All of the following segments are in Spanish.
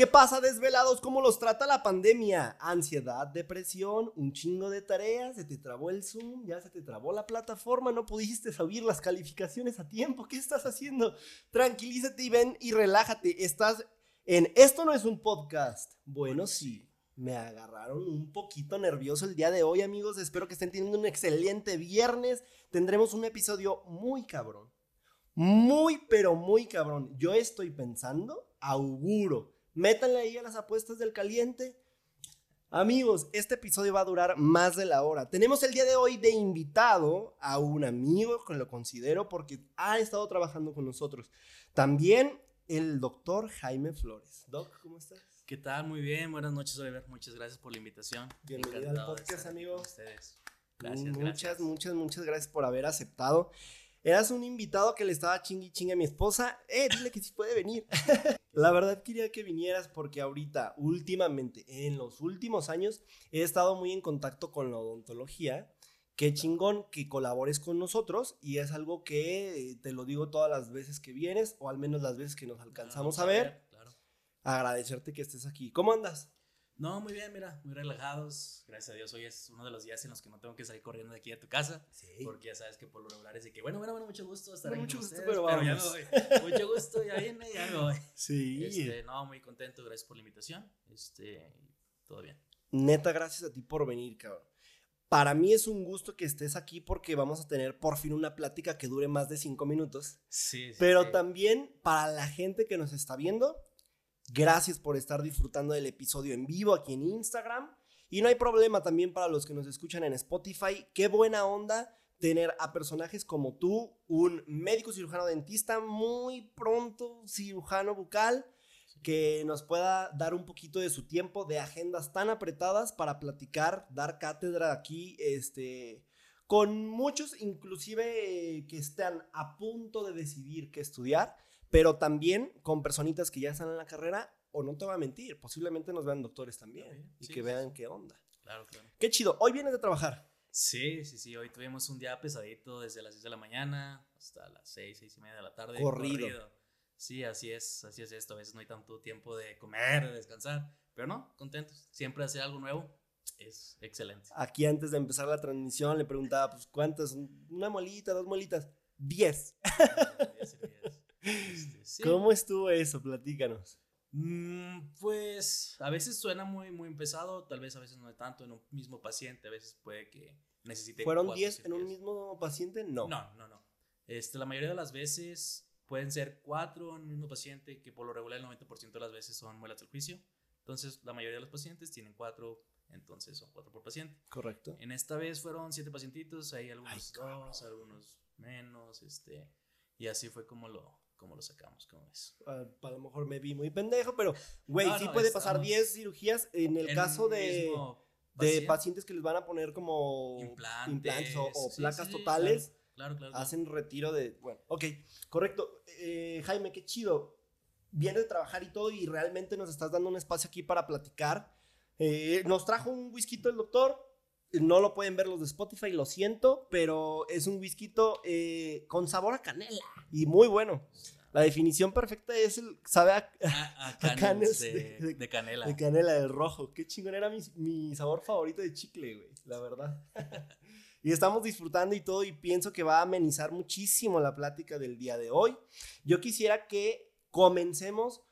¿Qué pasa, desvelados? ¿Cómo los trata la pandemia? Ansiedad, depresión, un chingo de tareas, se te trabó el Zoom, ya se te trabó la plataforma, no pudiste subir las calificaciones a tiempo. ¿Qué estás haciendo? Tranquilízate y ven y relájate. Estás en Esto no es un podcast. Bueno, sí. Me agarraron un poquito nervioso el día de hoy, amigos. Espero que estén teniendo un excelente viernes. Tendremos un episodio muy cabrón. Muy, pero muy cabrón. Yo estoy pensando, auguro Métanle ahí a las apuestas del caliente. Amigos, este episodio va a durar más de la hora. Tenemos el día de hoy de invitado a un amigo que lo considero porque ha estado trabajando con nosotros. También el doctor Jaime Flores. Doc, ¿cómo estás? ¿Qué tal? Muy bien. Buenas noches, Oliver. Muchas gracias por la invitación. Bienvenido al podcast, amigo. Gracias, muchas, muchas, muchas gracias por haber aceptado. Eras un invitado que le estaba chingui chingue a mi esposa. Eh, dile que sí puede venir. La verdad quería que vinieras porque ahorita, últimamente, en los últimos años, he estado muy en contacto con la odontología. Qué chingón que colabores con nosotros y es algo que te lo digo todas las veces que vienes o al menos las veces que nos alcanzamos a ver. Claro. Agradecerte que estés aquí. ¿Cómo andas? No, muy bien, mira, muy relajados. Gracias a Dios, hoy es uno de los días en los que no tengo que salir corriendo de aquí a tu casa. Sí. Porque ya sabes que por lo regular es de que, bueno, bueno, bueno, mucho gusto estar aquí. Mucho gusto, pero, vamos. ya me voy. mucho gusto, ya viene, ya me voy. Sí. Este, no, muy contento, gracias por la invitación. Este, todo bien. Neta, gracias a ti por venir, cabrón. Para mí es un gusto que estés aquí porque vamos a tener por fin una plática que dure más de cinco minutos. Sí. sí pero también para la gente que nos está viendo, Gracias por estar disfrutando del episodio en vivo aquí en Instagram. Y no hay problema también para los que nos escuchan en Spotify. Qué buena onda tener a personajes como tú, un médico cirujano dentista, muy pronto cirujano bucal, que nos pueda dar un poquito de su tiempo de agendas tan apretadas para platicar, dar cátedra aquí, este, con muchos inclusive que están a punto de decidir qué estudiar pero también con personitas que ya están en la carrera, o no te voy a mentir, posiblemente nos vean doctores también y que vean qué onda. Claro, claro. Qué chido. Hoy vienes de trabajar. Sí, sí, sí. Hoy tuvimos un día pesadito desde las 6 de la mañana hasta las 6, 6 y media de la tarde. Corrido. Sí, así es, así es esto. A veces no hay tanto tiempo de comer, de descansar, pero no, contentos. Siempre hacer algo nuevo es excelente. Aquí antes de empezar la transmisión le preguntaba, pues, ¿cuántas? Una molita, dos molitas. Diez. Este, ¿Cómo estuvo eso? Platícanos. Mm, pues a veces suena muy, muy pesado, tal vez a veces no es tanto en un mismo paciente, a veces puede que necesite. ¿Fueron 10 en un mismo paciente? No. No, no, no. Este, la mayoría de las veces pueden ser 4 en un mismo paciente, que por lo regular el 90% de las veces son muelas del juicio. Entonces, la mayoría de los pacientes tienen 4, entonces son 4 por paciente. Correcto. En esta vez fueron 7 pacientitos, hay algunos 2, algunos menos, este, y así fue como lo, cómo lo sacamos, ¿cómo ves? A, lo mejor me vi muy pendejo, pero, güey, sí puede pasar 10 cirugías en el caso de, de pacientes que les van a poner como implantes, o, placas totales. Claro, claro, Hacen retiro de, bueno, ok, correcto. Eh, Jaime, qué chido. Vienes de trabajar y todo y realmente nos estás dando un espacio aquí para platicar. Eh, nos trajo un whisky el doctor, no lo pueden ver los de Spotify, lo siento, pero es un whisky eh, con sabor a canela y muy bueno. La definición perfecta es el, sabe a, a, de, de, canela. De canela, del rojo. Qué chingón era mi, mi sabor favorito de chicle, güey, la verdad. y estamos disfrutando y todo y pienso que va a amenizar muchísimo la plática del día de hoy. Yo quisiera que comencemos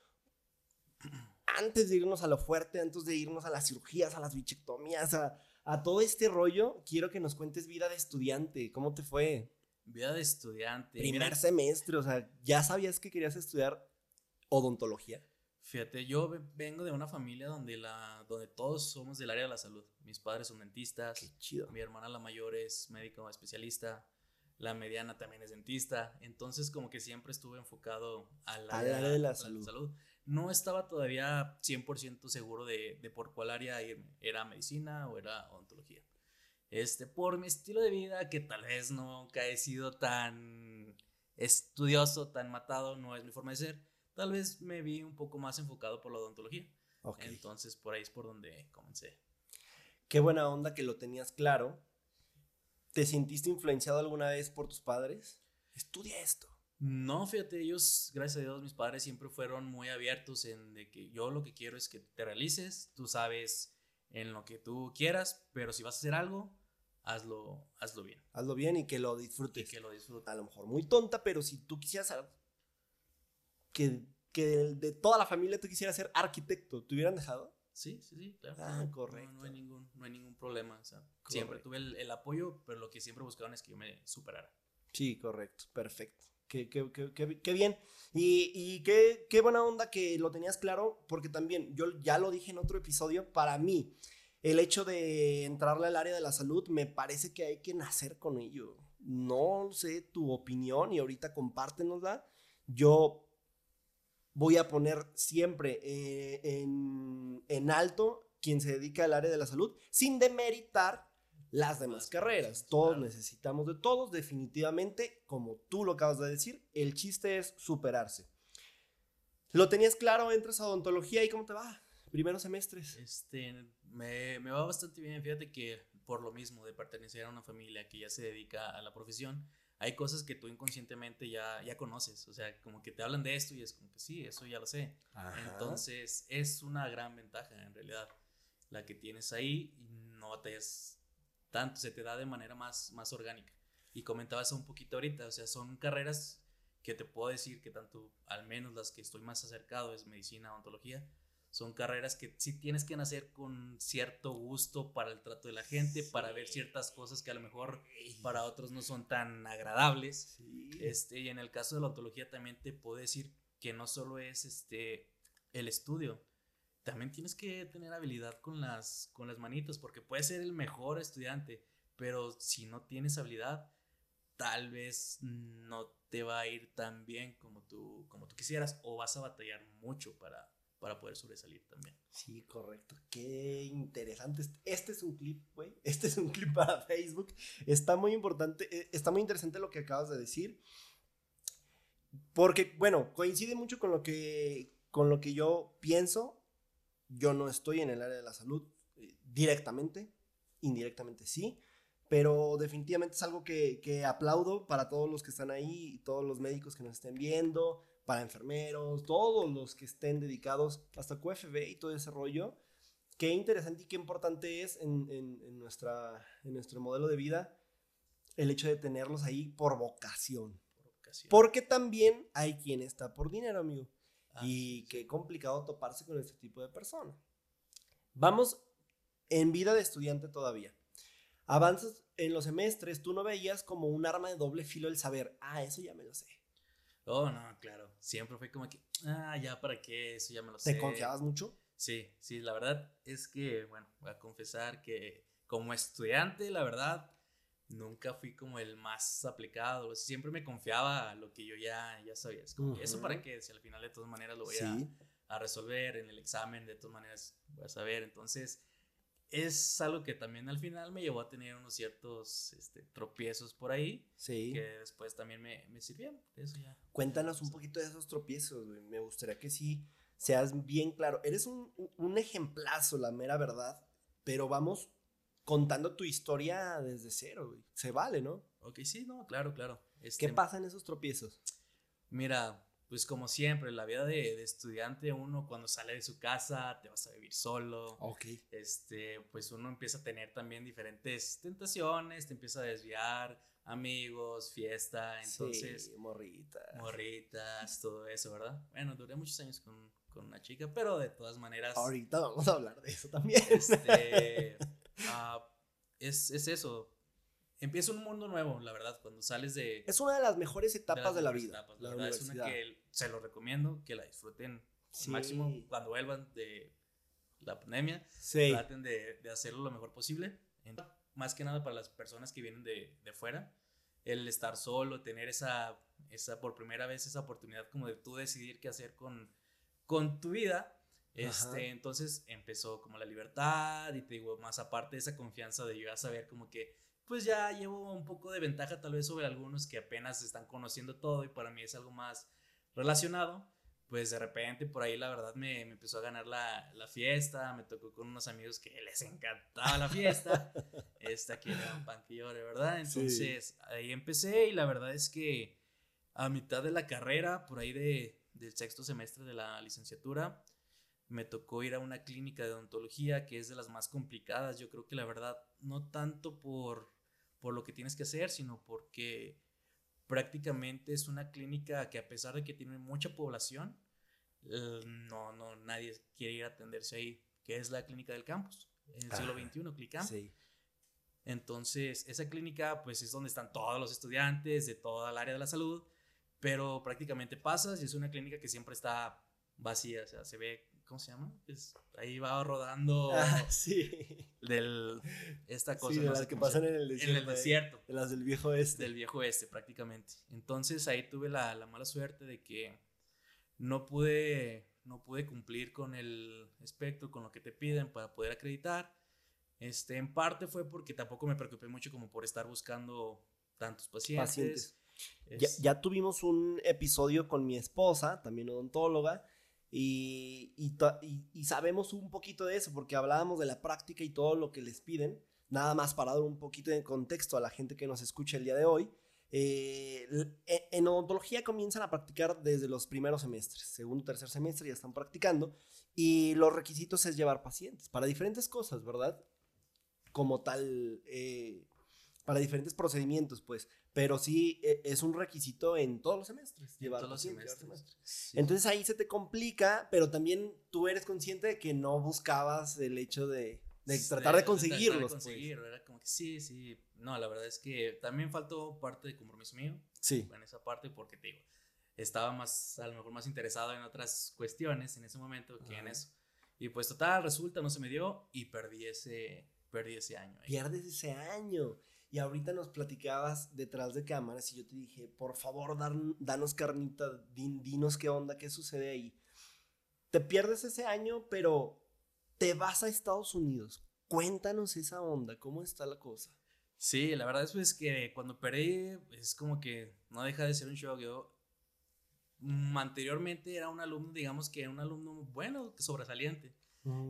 antes de irnos a lo fuerte, antes de irnos a las cirugías, a las bichectomías, a, a todo este rollo, quiero que nos cuentes vida de estudiante. ¿Cómo te fue? Vida de estudiante. Primer semestre, o sea, ¿ya sabías que querías estudiar odontología? Fíjate, yo vengo de una familia donde, la, donde todos somos del área de la salud. Mis padres son dentistas. Qué chido. Mi hermana la mayor es médico especialista. La mediana también es dentista. Entonces como que siempre estuve enfocado al área, de la, salud no estaba todavía 100% seguro de, por cuál área irme. ¿Era medicina o era odontología? Este, por mi estilo de vida, que tal vez nunca he sido tan estudioso, tan matado, no es mi forma de ser, tal vez me vi un poco más enfocado por la odontología. Entonces, por ahí es por donde comencé. Qué buena onda que lo tenías claro. ¿Te sentiste influenciado alguna vez por tus padres? Estudia esto. No, fíjate, ellos, gracias a Dios, mis padres siempre fueron muy abiertos en de que yo lo que quiero es que te realices, tú sabes en lo que tú quieras, pero si vas a hacer algo, hazlo, hazlo bien. Hazlo bien y que lo disfrutes. Y que lo disfrutes. A lo mejor muy tonta, pero si tú quisieras que, que de, toda la familia tú quisieras ser arquitecto, ¿te hubieran dejado? Sí, sí, sí, claro. Ah, correcto. No, hay, ningún, no hay ningún problema. O sea, siempre tuve el, el, apoyo, pero lo que siempre buscaban es que yo me superara. Sí, correcto, perfecto. Qué, qué, qué, qué bien. Y, y qué, buena onda que lo tenías claro, porque también yo ya lo dije en otro episodio, para mí, el hecho de entrarle al área de la salud, me parece que hay que nacer con ello. No sé tu opinión y ahorita compártenosla. Yo voy a poner siempre eh, en, en alto quien se dedica al área de la salud, sin demeritar las demás carreras. Todos necesitamos de todos, definitivamente, como tú lo acabas de decir, el chiste es superarse. ¿Lo tenías claro? ¿Entras a odontología y cómo te va? Primeros semestres. Este, me, me va bastante bien. Fíjate que por lo mismo de pertenecer a una familia que ya se dedica a la profesión, hay cosas que tú inconscientemente ya, ya conoces. O sea, como que te hablan de esto y es como que sí, eso ya lo sé. Entonces, es una gran ventaja en realidad la que tienes ahí y no batallas tanto, se te da de manera más, más orgánica. Y comentabas un poquito ahorita, o sea, son carreras que te puedo decir que tanto, al menos las que estoy más acercado es medicina, odontología, son carreras que sí tienes que nacer con cierto gusto para el trato de la gente, para ver ciertas cosas que a lo mejor para otros no son tan agradables. Este, y en el caso de la odontología también te puedo decir que no solo es este, el estudio, también tienes que tener habilidad con las, con las manitos, porque puedes ser el mejor estudiante, pero si no tienes habilidad, tal vez no te va a ir tan bien como tú, como tú quisieras, o vas a batallar mucho para, para poder sobresalir también. Sí, correcto. Qué interesante. Este es un clip, güey. Este es un clip para Facebook. Está muy importante, eh, está muy interesante lo que acabas de decir. Porque, bueno, coincide mucho con lo que, con lo que yo pienso yo no estoy en el área de la salud eh, directamente, indirectamente sí, pero definitivamente es algo que, que, aplaudo para todos los que están ahí, todos los médicos que nos estén viendo, para enfermeros, todos los que estén dedicados, hasta QFB y todo ese rollo. Qué interesante y qué importante es en, en, nuestra, en nuestro modelo de vida el hecho de tenerlos ahí por vocación. Por vocación. Porque también hay quien está por dinero, amigo y qué complicado toparse con este tipo de persona. Vamos en vida de estudiante todavía. Avanzas en los semestres, tú no veías como un arma de doble filo el saber, ah, eso ya me lo sé. Oh, no, claro. Siempre fue como que, ah, ya para qué, eso ya me lo sé. ¿Te confiabas mucho? Sí, sí, la verdad es que, bueno, voy a confesar que como estudiante, la verdad, nunca fui como el más aplicado. Siempre me confiaba lo que yo ya, ya sabía. Es como eso para qué, si al final de todas maneras lo voy a, a, resolver en el examen, de todas maneras voy a saber. Entonces, es algo que también al final me llevó a tener unos ciertos este, tropiezos por ahí. Sí. Que después también me, me sirvieron. Eso ya. Cuéntanos un poquito de esos tropiezos, Me gustaría que sí seas bien claro. Eres un, un ejemplazo, la mera verdad. Pero vamos contando tu historia desde cero, güey. Se vale, ¿no? Ok, sí, no, claro, claro. ¿Qué este, pasa en esos tropiezos? Mira, pues como siempre, la vida de, estudiante, uno cuando sale de su casa, te vas a vivir solo. Ok. Este, pues uno empieza a tener también diferentes tentaciones, te empieza a desviar, amigos, fiesta, entonces. Sí, morritas. Morritas, todo eso, ¿verdad? Bueno, duré muchos años con, con una chica, pero de todas maneras. Ahorita vamos a hablar de eso también. Este. Ah, es, es, eso. Empieza un mundo nuevo, la verdad, cuando sales de... Es una de las mejores etapas de, la vida. la, verdad, es una que se lo recomiendo, que la disfruten máximo cuando vuelvan de la pandemia. Traten de, de, hacerlo lo mejor posible. Más que nada para las personas que vienen de, de fuera. El estar solo, tener esa, esa, por primera vez, esa oportunidad como de tú decidir qué hacer con, con tu vida este, entonces empezó como la libertad y te digo, más aparte de esa confianza de yo a saber como que, pues ya llevo un poco de ventaja tal vez sobre algunos que apenas están conociendo todo y para mí es algo más relacionado, pues de repente por ahí la verdad me, me empezó a ganar la, la, fiesta, me tocó con unos amigos que les encantaba la fiesta, esta que era un pan que ¿verdad? Entonces ahí empecé y la verdad es que a mitad de la carrera, por ahí de, del sexto semestre de la licenciatura, me tocó ir a una clínica de odontología que es de las más complicadas. Yo creo que la verdad, no tanto por, por lo que tienes que hacer, sino porque prácticamente es una clínica que a pesar de que tiene mucha población, no, no, nadie quiere ir a atenderse ahí, que es la clínica del campus, en el siglo XXI, CLICAM. Sí. Entonces, esa clínica, pues es donde están todos los estudiantes de toda el área de la salud, pero prácticamente pasas y es una clínica que siempre está vacía, o sea, se ve, ¿cómo se llama? Es, ahí va rodando ah, sí. del, esta cosa. Sí, de las que pasan en el desierto. En el desierto. De las del viejo este. Del viejo este, prácticamente. Entonces ahí tuve la, la mala suerte de que no pude, no pude cumplir con el espectro, con lo que te piden para poder acreditar. Este, en parte fue porque tampoco me preocupé mucho como por estar buscando tantos pacientes. Ya, tuvimos un episodio con mi esposa, también odontóloga, y, y, sabemos un poquito de eso, porque hablábamos de la práctica y todo lo que les piden. Nada más para dar un poquito de contexto a la gente que nos escucha el día de hoy. Eh, e, en odontología comienzan a practicar desde los primeros semestres, segundo, tercer semestre ya están practicando y los requisitos es llevar pacientes para diferentes cosas, ¿verdad? Como tal, eh, para diferentes procedimientos, pues, pero sí e, es un requisito en todos los semestres, llevar todos los semestres. Entonces ahí se te complica, pero también tú eres consciente de que no buscabas el hecho de, tratar de, conseguirlos. Pues. era como que sí, sí, no, la verdad es que también faltó parte de compromiso mío. Sí. En esa parte, porque te digo, estaba más, a lo mejor más interesado en otras cuestiones en ese momento que en eso. Y pues total, resulta, no se me dio y perdí ese, perdí ese año. Pierdes ese año. Y ahorita nos platicabas detrás de cámaras y yo te dije, por favor, danos carnita, dinos qué onda, qué sucede ahí. Te pierdes ese año, pero te vas a Estados Unidos. Cuéntanos esa onda, ¿cómo está la cosa? Sí, la verdad es pues, que cuando operé es como que no deja de ser un shock. Yo mm, anteriormente era un alumno, digamos que era un alumno bueno, sobresaliente.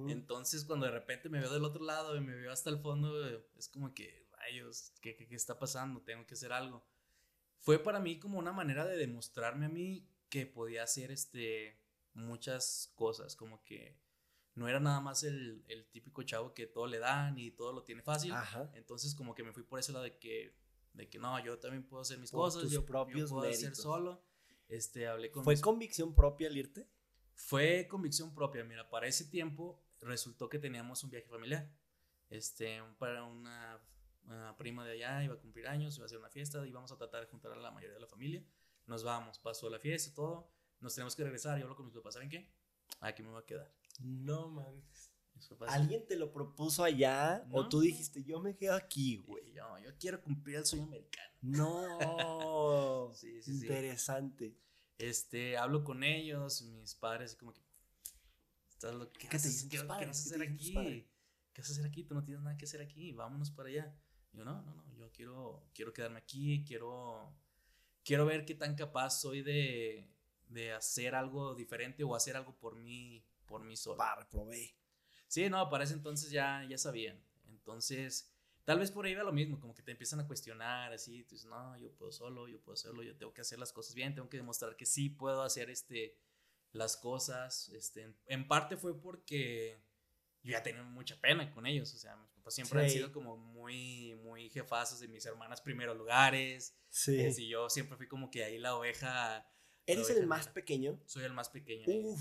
Entonces cuando de repente me veo del otro lado y me veo hasta el fondo, es como que, rayos, ¿qué, qué, qué está pasando? Tengo que hacer algo. Fue para mí como una manera de demostrarme a mí que podía hacer este, muchas cosas, como que no era nada más el, el, típico chavo que todo le dan y todo lo tiene fácil. Entonces como que me fui por ese lado de que, de que no, yo también puedo hacer mis cosas, yo, propios puedo hacer solo. Este, hablé con ¿Fue convicción propia el irte? Fue convicción propia, mira, para ese tiempo resultó que teníamos un viaje familiar. Este, para una, prima de allá iba a cumplir años, iba a hacer una fiesta, íbamos a tratar de juntar a la mayoría de la familia. Nos vamos, pasó la fiesta, todo. Nos tenemos que regresar. Yo hablo con mis papás, ¿saben qué? Aquí me voy a quedar. No mames. ¿Alguien te lo propuso allá? ¿O tú dijiste, yo me quedo aquí, güey? Yo, yo quiero cumplir el sueño americano. No. sí, sí, Interesante. Este, hablo con ellos, mis padres, como que. ¿Qué, te dicen ¿Qué, vas a hacer aquí? ¿Qué vas a hacer aquí? Tú no tienes nada que hacer aquí, vámonos para allá. Yo, no, no, no, yo quiero, quiero quedarme aquí, quiero, quiero ver qué tan capaz soy de, de hacer algo diferente o hacer algo por mí por mí solo. Para, reprobé. Sí, no, para ese entonces ya, ya sabían. Entonces, tal vez por ahí va lo mismo, como que te empiezan a cuestionar, así, tú dices, no, yo puedo solo, yo puedo hacerlo, yo tengo que hacer las cosas bien, tengo que demostrar que sí puedo hacer este, las cosas. Este, en parte fue porque yo ya tenía mucha pena con ellos, o sea, mis papás siempre han sido como muy, muy jefazos de mis hermanas primeros lugares. Sí. Eh, y yo siempre fui como que ahí la oveja. ¿Eres el más pequeño? Soy el más pequeño. Uf,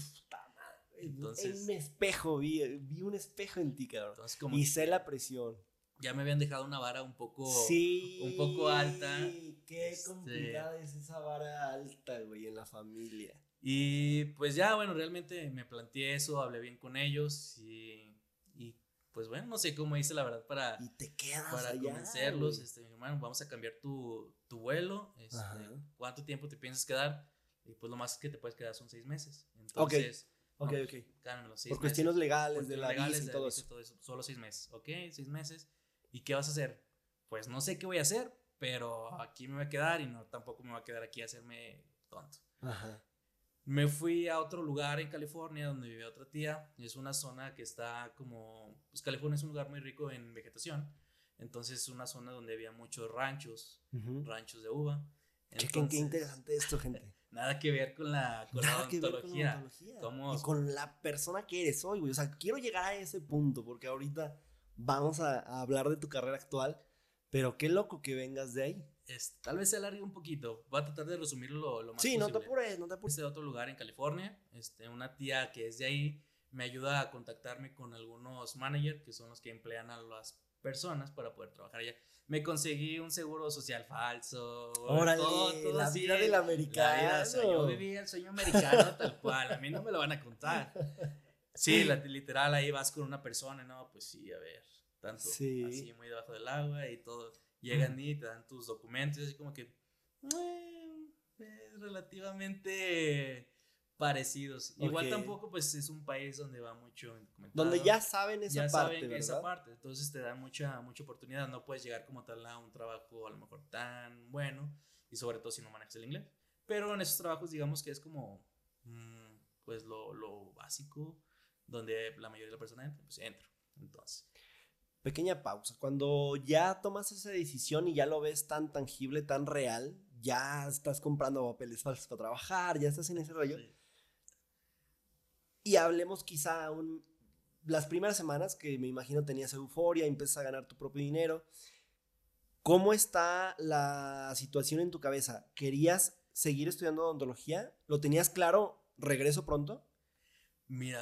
entonces, un espejo, vi, vi un espejo en ti, cabrón. y sé la presión. Ya me habían dejado una vara un poco, sí, un poco alta. Qué este complicada es esa vara alta, güey, en la familia. Y pues ya, bueno, realmente me planteé eso, hablé bien con ellos y pues bueno, no sé cómo hice la verdad para, y te quedas para convencerlos. Este, hermano, vamos a cambiar tu, tu vuelo. Este, ¿Cuánto tiempo te piensas quedar? Y pues lo más que te puedes quedar son seis meses. Entonces, Ok, ok. Por cuestiones legales, de la legales, y todo, eso. Solo seis meses. Ok, seis meses. ¿Y qué vas a hacer? Pues no sé qué voy a hacer, pero aquí me voy a quedar y no tampoco me voy a quedar aquí a hacerme tonto. Ajá. Me fui a otro lugar en California donde vive otra tía. Es una zona que está como. Pues California es un lugar muy rico en vegetación. Entonces es una zona donde había muchos ranchos, ranchos de uva. Chequen qué interesante esto, gente. Nada que ver con la, con la odontología. Y con la persona que eres hoy, güey. O sea, quiero llegar a ese punto porque ahorita vamos a, hablar de tu carrera actual. Pero qué loco que vengas de ahí. Es, tal vez se alargue un poquito. Voy a tratar de resumirlo lo, más sí, posible. Sí, no te apures, no te apures. de otro lugar en California. Este, una tía que es de ahí me ayuda a contactarme con algunos managers que son los que emplean a las personas para poder trabajar allá. Me conseguí un seguro social falso. Órale, todo, la vida del americano. yo vivía el sueño americano tal cual. A mí no me lo van a contar. Sí, literal, ahí vas con una persona, no, pues sí, a ver, tanto así muy debajo del agua y todo. Llegan y te dan tus documentos, así como que eh, es relativamente parecidos. Igual tampoco, pues es un país donde va mucho Donde ya saben esa ya parte. Saben esa parte, entonces te da mucha, mucha oportunidad. No puedes llegar como tal a un trabajo a lo mejor tan bueno y sobre todo si no manejas el inglés. Pero en esos trabajos, digamos que es como, mm, pues lo, lo básico, donde la mayoría de la persona entra, pues entro. Entonces. Pequeña pausa. Cuando ya tomas esa decisión y ya lo ves tan tangible, tan real, ya estás comprando papeles falsos para trabajar, ya estás en ese rollo y hablemos quizá un, las primeras semanas que me imagino tenías euforia, empiezas a ganar tu propio dinero. ¿Cómo está la situación en tu cabeza? ¿Querías seguir estudiando odontología? ¿Lo tenías claro? ¿Regreso pronto? Mira,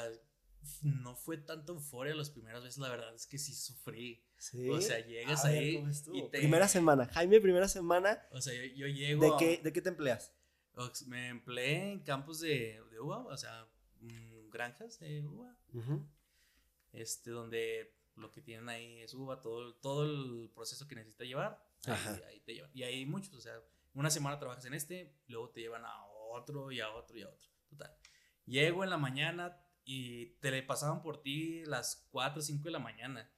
no fue tanto euforia las primeras veces, la verdad es que sí sufrí. O sea, llegas ahí y Primera semana, Jaime, primera semana. O sea, yo, llego... ¿De, qué, ¿De qué te empleas? Me empleé en campos de, de uva, o sea, granjas de uva. Este, donde lo que tienen ahí es uva, todo, todo el proceso que necesita llevar, ahí, te llevan. Y hay muchos, o sea, una semana trabajas en este, luego te llevan a otro y a otro y a otro. Total. Llego en la mañana y te le pasaban por ti las 4 o 5 de la mañana.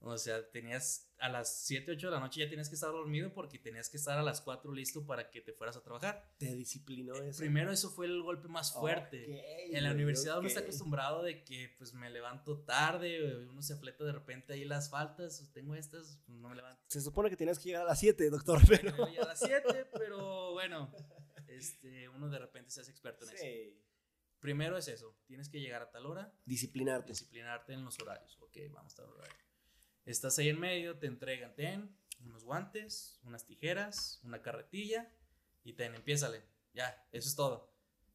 O sea, tenías a las 7, 8 de la noche ya tenías que estar dormido porque tenías que estar a las 4 listo para que te fueras a trabajar. ¿Te disciplinó eh, eso? Primero eso fue el golpe más fuerte. en la universidad uno está acostumbrado de que pues me levanto tarde, uno se afleta de repente ahí las faltas, tengo estas, pues, no me levanto. Se supone que tienes que llegar a las 7, doctor, pero... a las 7, pero bueno, este, uno de repente se hace experto en eso. Primero es eso, tienes que llegar a tal hora. Disciplinarte. Disciplinarte en los horarios. Ok, vamos a estar horario. Estás ahí en medio, te entregan, ten unos guantes, unas tijeras, una carretilla y ten, empiézale. Ya, eso es todo.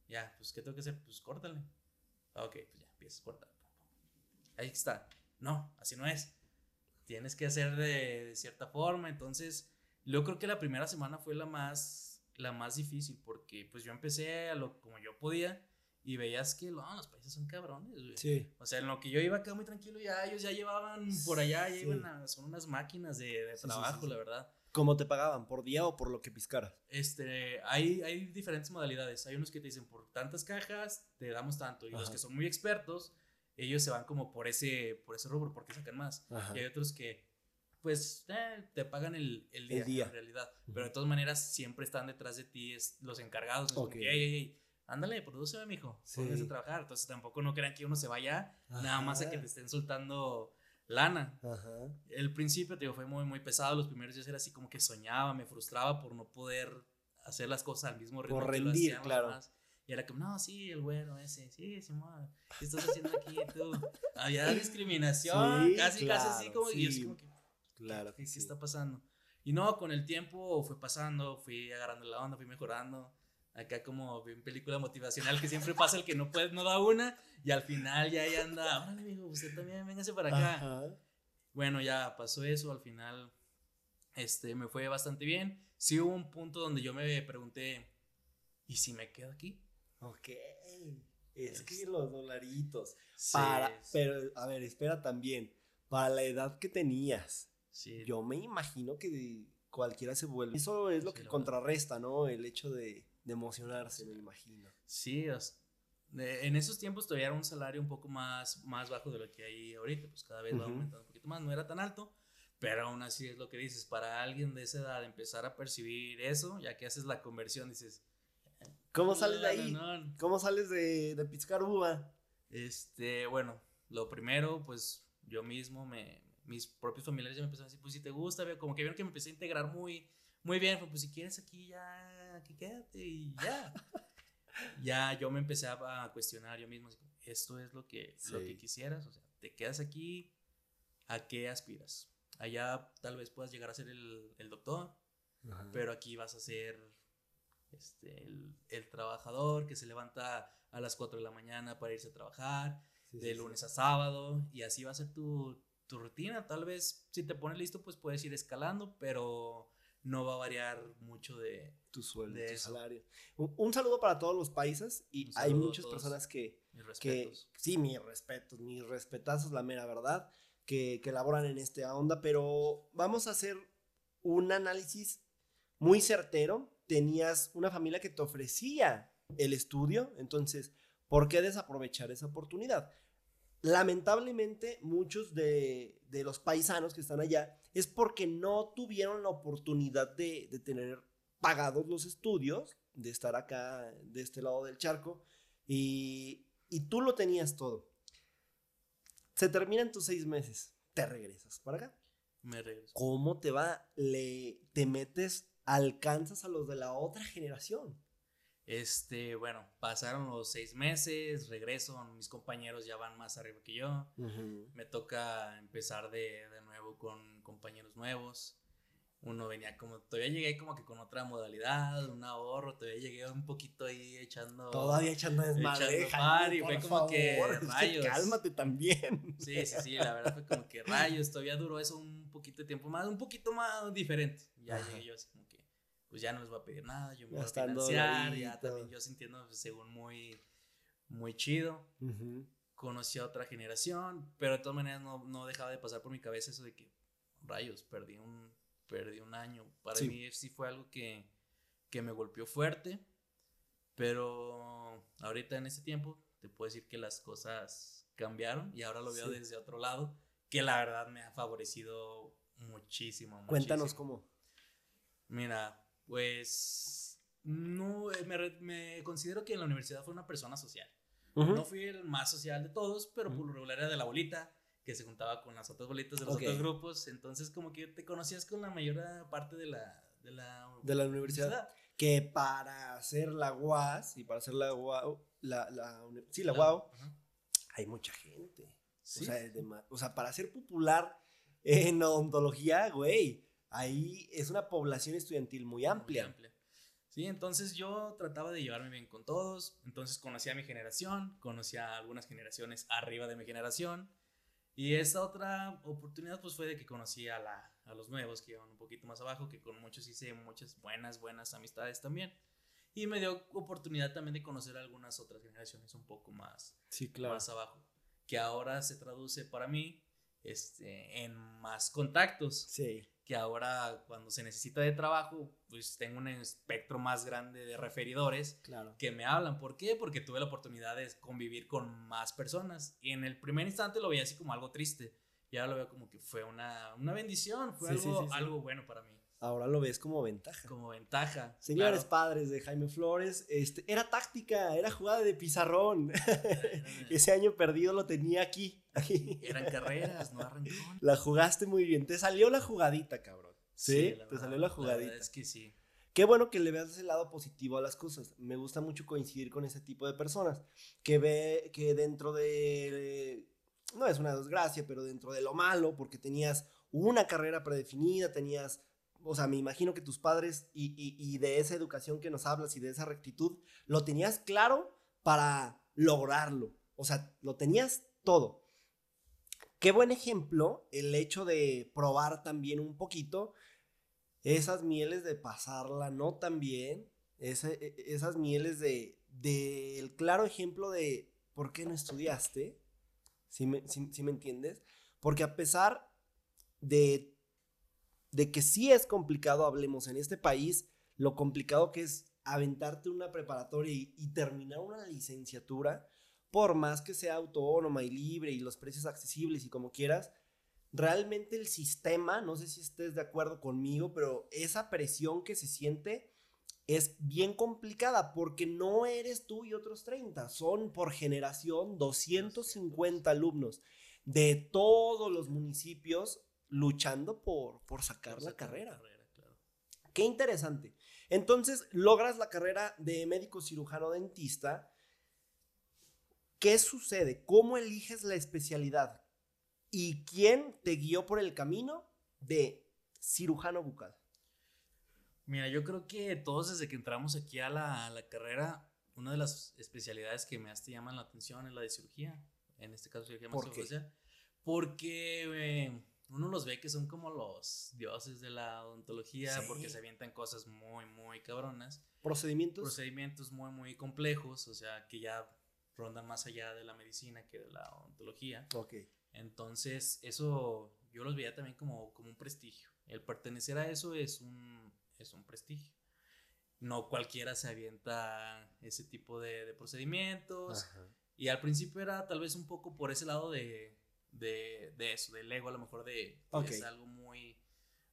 Ya, pues, ¿qué tengo que hacer? Pues córtale. Ok, pues ya, empiezas a cortar. Ahí está. No, así no es. Tienes que hacer de, de, cierta forma. Entonces, yo creo que la primera semana fue la más, la más difícil porque pues yo empecé a lo como yo podía y veías que no, los países son cabrones, güey. Sí. O sea, en lo que yo iba acá muy tranquilo, ya ellos ya llevaban por allá, ya iban son unas máquinas de, trabajo, la verdad. ¿Cómo te pagaban? ¿Por día o por lo que piscara? Este, hay, hay diferentes modalidades. Hay unos que te dicen por tantas cajas, te damos tanto. Y los que son muy expertos, ellos se van como por ese, por ese rubro, porque sacan más. Y hay otros que, pues, eh, te pagan el, el, día, en realidad. Pero de todas maneras, siempre están detrás de ti es, los encargados. Es okay. como ándale, produce, mijo, sí. a trabajar. Entonces tampoco no crean que uno se vaya nada más a que te estén soltando lana. Ajá. El principio, te digo, fue muy, muy pesado. Los primeros días era así como que soñaba, me frustraba por no poder hacer las cosas al mismo ritmo. Por rendir, claro. Y era como, no, sí, el bueno ese, sí, Simón, ¿qué estás haciendo aquí tú? Había discriminación, casi, casi así como, y es como que, claro, ¿qué, ¿qué está pasando? Y no, con el tiempo fue pasando, fui agarrando la onda, fui mejorando acá como en película motivacional que siempre pasa el que no puede, no da una y al final ya ahí anda, órale amigo, usted también, véngase para acá. Bueno, ya pasó eso, al final este, me fue bastante bien. Sí hubo un punto donde yo me pregunté, ¿y si me quedo aquí? Ok. Es que los dolaritos. Para, pero, a ver, espera también. Para la edad que tenías. Sí. Yo me imagino que cualquiera se vuelve. Eso es lo que contrarresta, ¿no? El hecho de de emocionarse, me imagino. Sí, en esos tiempos todavía era un salario un poco más, más bajo de lo que hay ahorita, pues cada vez va aumentando un poquito más, no era tan alto, pero aún así es lo que dices, para alguien de esa edad empezar a percibir eso, ya que haces la conversión, dices... ¿Cómo sales de ahí? ¿Cómo sales de, de Pizcar Uva? Este, bueno, lo primero, pues yo mismo, me, mis propios familiares ya me empezaron a decir, pues si te gusta, como que vieron que me empecé a integrar muy, muy bien, pues si quieres aquí ya aquí quédate y ya. ya yo me empecé a cuestionar yo mismo, esto es lo que, lo que quisieras, o sea, te quedas aquí, ¿a qué aspiras? Allá tal vez puedas llegar a ser el, el doctor, pero aquí vas a ser este, el, el, trabajador que se levanta a las 4 de la mañana para irse a trabajar, de lunes a sábado, y así va a ser tu, tu rutina. Tal vez si te pones listo, pues puedes ir escalando, pero no va a variar mucho de tu sueldo, de tu salario. Un, saludo para todos los países y hay muchas personas que, que, sí, mis respetos, mis respetazos, la mera verdad, que, que laboran en esta onda, pero vamos a hacer un análisis muy certero. Tenías una familia que te ofrecía el estudio, entonces, ¿por qué desaprovechar esa oportunidad? Lamentablemente muchos de, los paisanos que están allá es porque no tuvieron la oportunidad de, tener pagados los estudios, de estar acá, de este lado del charco, y, tú lo tenías todo. Se terminan tus seis meses, te regresas para acá. Me regreso. ¿Cómo te va? Le, te metes, alcanzas a los de la otra generación. Este, bueno, pasaron los seis meses, regreso, mis compañeros ya van más arriba que yo. Me toca empezar de, de, nuevo con compañeros nuevos. Uno venía como, todavía llegué como que con otra modalidad, un ahorro, todavía llegué un poquito ahí echando. Todavía echando desmadre. Echando y fue como que rayos. cálmate también. Sí, sí, sí, la verdad fue como que rayos, todavía duró eso un poquito de tiempo más, un poquito más diferente. Ya llegué yo así pues ya no les voy a pedir nada, yo me voy a financiar, ya también yo sintiendo pues, según muy, muy chido. Conocí a otra generación, pero de todas maneras no, no, dejaba de pasar por mi cabeza eso de que, rayos, perdí un, perdí un año. Para mí sí fue algo que, que me golpeó fuerte, pero ahorita en este tiempo te puedo decir que las cosas cambiaron y ahora lo veo desde otro lado, que la verdad me ha favorecido muchísimo. Cuéntanos cómo. Mira, pues no, eh, me, me, considero que en la universidad fue una persona social. No fui el más social de todos, pero por lo regular era de la bolita, que se juntaba con las otras bolitas de los otros grupos. Entonces, como que te conocías con la mayor parte de la, de la, de la universidad. Que para hacer la UAS y para hacer la UAU, la, la, sí, la, UAU, hay mucha gente. O, sea, o sea, para ser popular en odontología, güey, ahí es una población estudiantil muy amplia. Sí, entonces yo trataba de llevarme bien con todos, entonces conocí a mi generación, conocí a algunas generaciones arriba de mi generación, y esta otra oportunidad pues fue de que conocí a, la, a los nuevos que iban un poquito más abajo, que con muchos hice muchas buenas, buenas amistades también. Y me dio oportunidad también de conocer a algunas otras generaciones un poco más, sí, claro. más abajo, que ahora se traduce para mí este, en más contactos. Sí que ahora cuando se necesita de trabajo, pues tengo un espectro más grande de referidores que me hablan. ¿Por qué? Porque tuve la oportunidad de convivir con más personas. Y en el primer instante lo veía así como algo triste. Y ahora lo veo como que fue una, una bendición, fue algo, algo bueno para mí. Ahora lo ves como ventaja. Como ventaja. Señores padres de Jaime Flores, este, era táctica, era jugada de pizarrón. Ese año perdido lo tenía aquí. Eran carreras, no arrancó. La jugaste muy bien. Te salió la jugadita, cabrón. Sí, te salió la jugadita. La es que sí. Qué bueno que le veas ese lado positivo a las cosas. Me gusta mucho coincidir con ese tipo de personas que ve que dentro de no es una desgracia, pero dentro de lo malo, porque tenías una carrera predefinida, tenías o sea, me imagino que tus padres y, de esa educación que nos hablas y de esa rectitud, lo tenías claro para lograrlo. O sea, lo tenías todo. Qué buen ejemplo el hecho de probar también un poquito esas mieles de pasarla no tan bien, e, esas mieles de, el claro ejemplo de por qué no estudiaste, si me, me entiendes? Porque a pesar de de que sí es complicado, hablemos en este país, lo complicado que es aventarte una preparatoria y, terminar una licenciatura, por más que sea autónoma y libre y los precios accesibles y como quieras, realmente el sistema, no sé si estés de acuerdo conmigo, pero esa presión que se siente es bien complicada porque no eres tú y otros 30, son por generación 250 alumnos de todos los municipios luchando por, por sacar la carrera. Qué interesante. Entonces, logras la carrera de médico cirujano dentista. ¿Qué sucede? ¿Cómo eliges la especialidad? ¿Y quién te guió por el camino de cirujano bucal? Mira, yo creo que todos desde que entramos aquí a la, carrera, una de las especialidades que más te llaman la atención es la de cirugía. En este caso, cirugía ¿Por Porque eh, uno los ve que son como los dioses de la odontología, porque se avientan cosas muy, muy cabronas. Procedimientos. Procedimientos muy, muy complejos, o sea, que ya rondan más allá de la medicina que de la odontología. Ok. Entonces, eso yo los veía también como, como un prestigio. El pertenecer a eso es un, es un prestigio. No cualquiera se avienta ese tipo de, procedimientos. Y al principio era tal vez un poco por ese lado de, de, de eso, del ego, a lo mejor de es algo muy,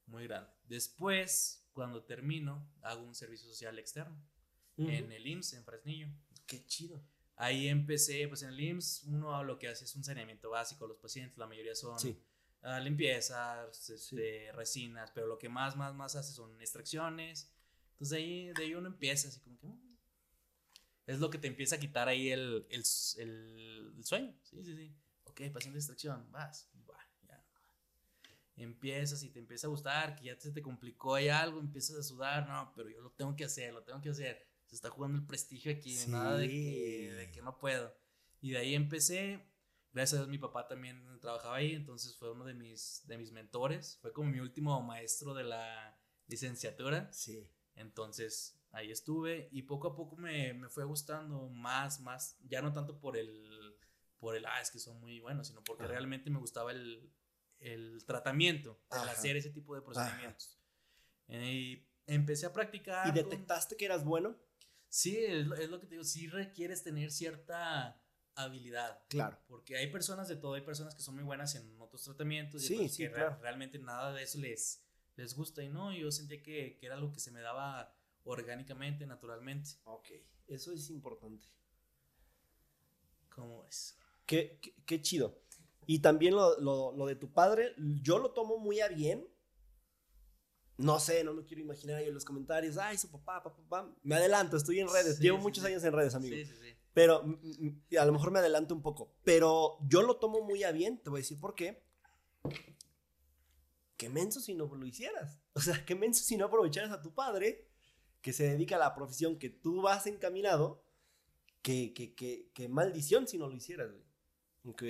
muy grande. Después, cuando termino, hago un servicio social externo en el IMSS, en Fresnillo. Qué chido. Ahí empecé, pues en el IMSS, uno lo que hace es un saneamiento básico. Los pacientes, la mayoría son sí. uh, limpiezas, este, resinas, pero lo que más, más, más hace son extracciones. Entonces de ahí, de ahí uno empieza así como que. Mm". es lo que te empieza a quitar ahí el, el, el, sueño. Sí, sí, sí. Ok, paciente de extracción, vas. ya. Empiezas y te empieza a gustar, que ya se te complicó ahí algo, empiezas a sudar. No, pero yo lo tengo que hacer, lo tengo que hacer se está jugando el prestigio aquí, nada de que, de que no puedo. Y de ahí empecé, gracias a Dios mi papá también trabajaba ahí, entonces fue uno de mis, de mis mentores, fue como mi último maestro de la licenciatura. Sí. Entonces ahí estuve y poco a poco me, me, fue gustando más, más, ya no tanto por el, por el, ah, es que son muy buenos, sino porque realmente me gustaba el, el tratamiento, el hacer ese tipo de procedimientos. Y empecé a practicar. ¿Y detectaste que eras bueno? Sí, es lo, que te digo, sí requieres tener cierta habilidad. Claro. Porque hay personas de todo, hay personas que son muy buenas en otros tratamientos y sí, que realmente nada de eso les, les gusta y no, yo sentía que, que, era algo que se me daba orgánicamente, naturalmente. Ok, eso es importante. ¿Cómo es? Qué, qué, chido. Y también lo, lo, lo de tu padre, yo lo tomo muy a bien no sé, no me quiero imaginar ahí en los comentarios, ay, su papá, papá, papá. Me adelanto, estoy en redes, llevo muchos años en redes, amigo. Sí, sí, sí. Pero a lo mejor me adelanto un poco. Pero yo lo tomo muy a bien, te voy a decir por qué. Qué menso si no lo hicieras. O sea, qué menso si no aprovecharas a tu padre, que se dedica a la profesión que tú vas encaminado. Qué, qué, qué, qué maldición si no lo hicieras, güey. Ok.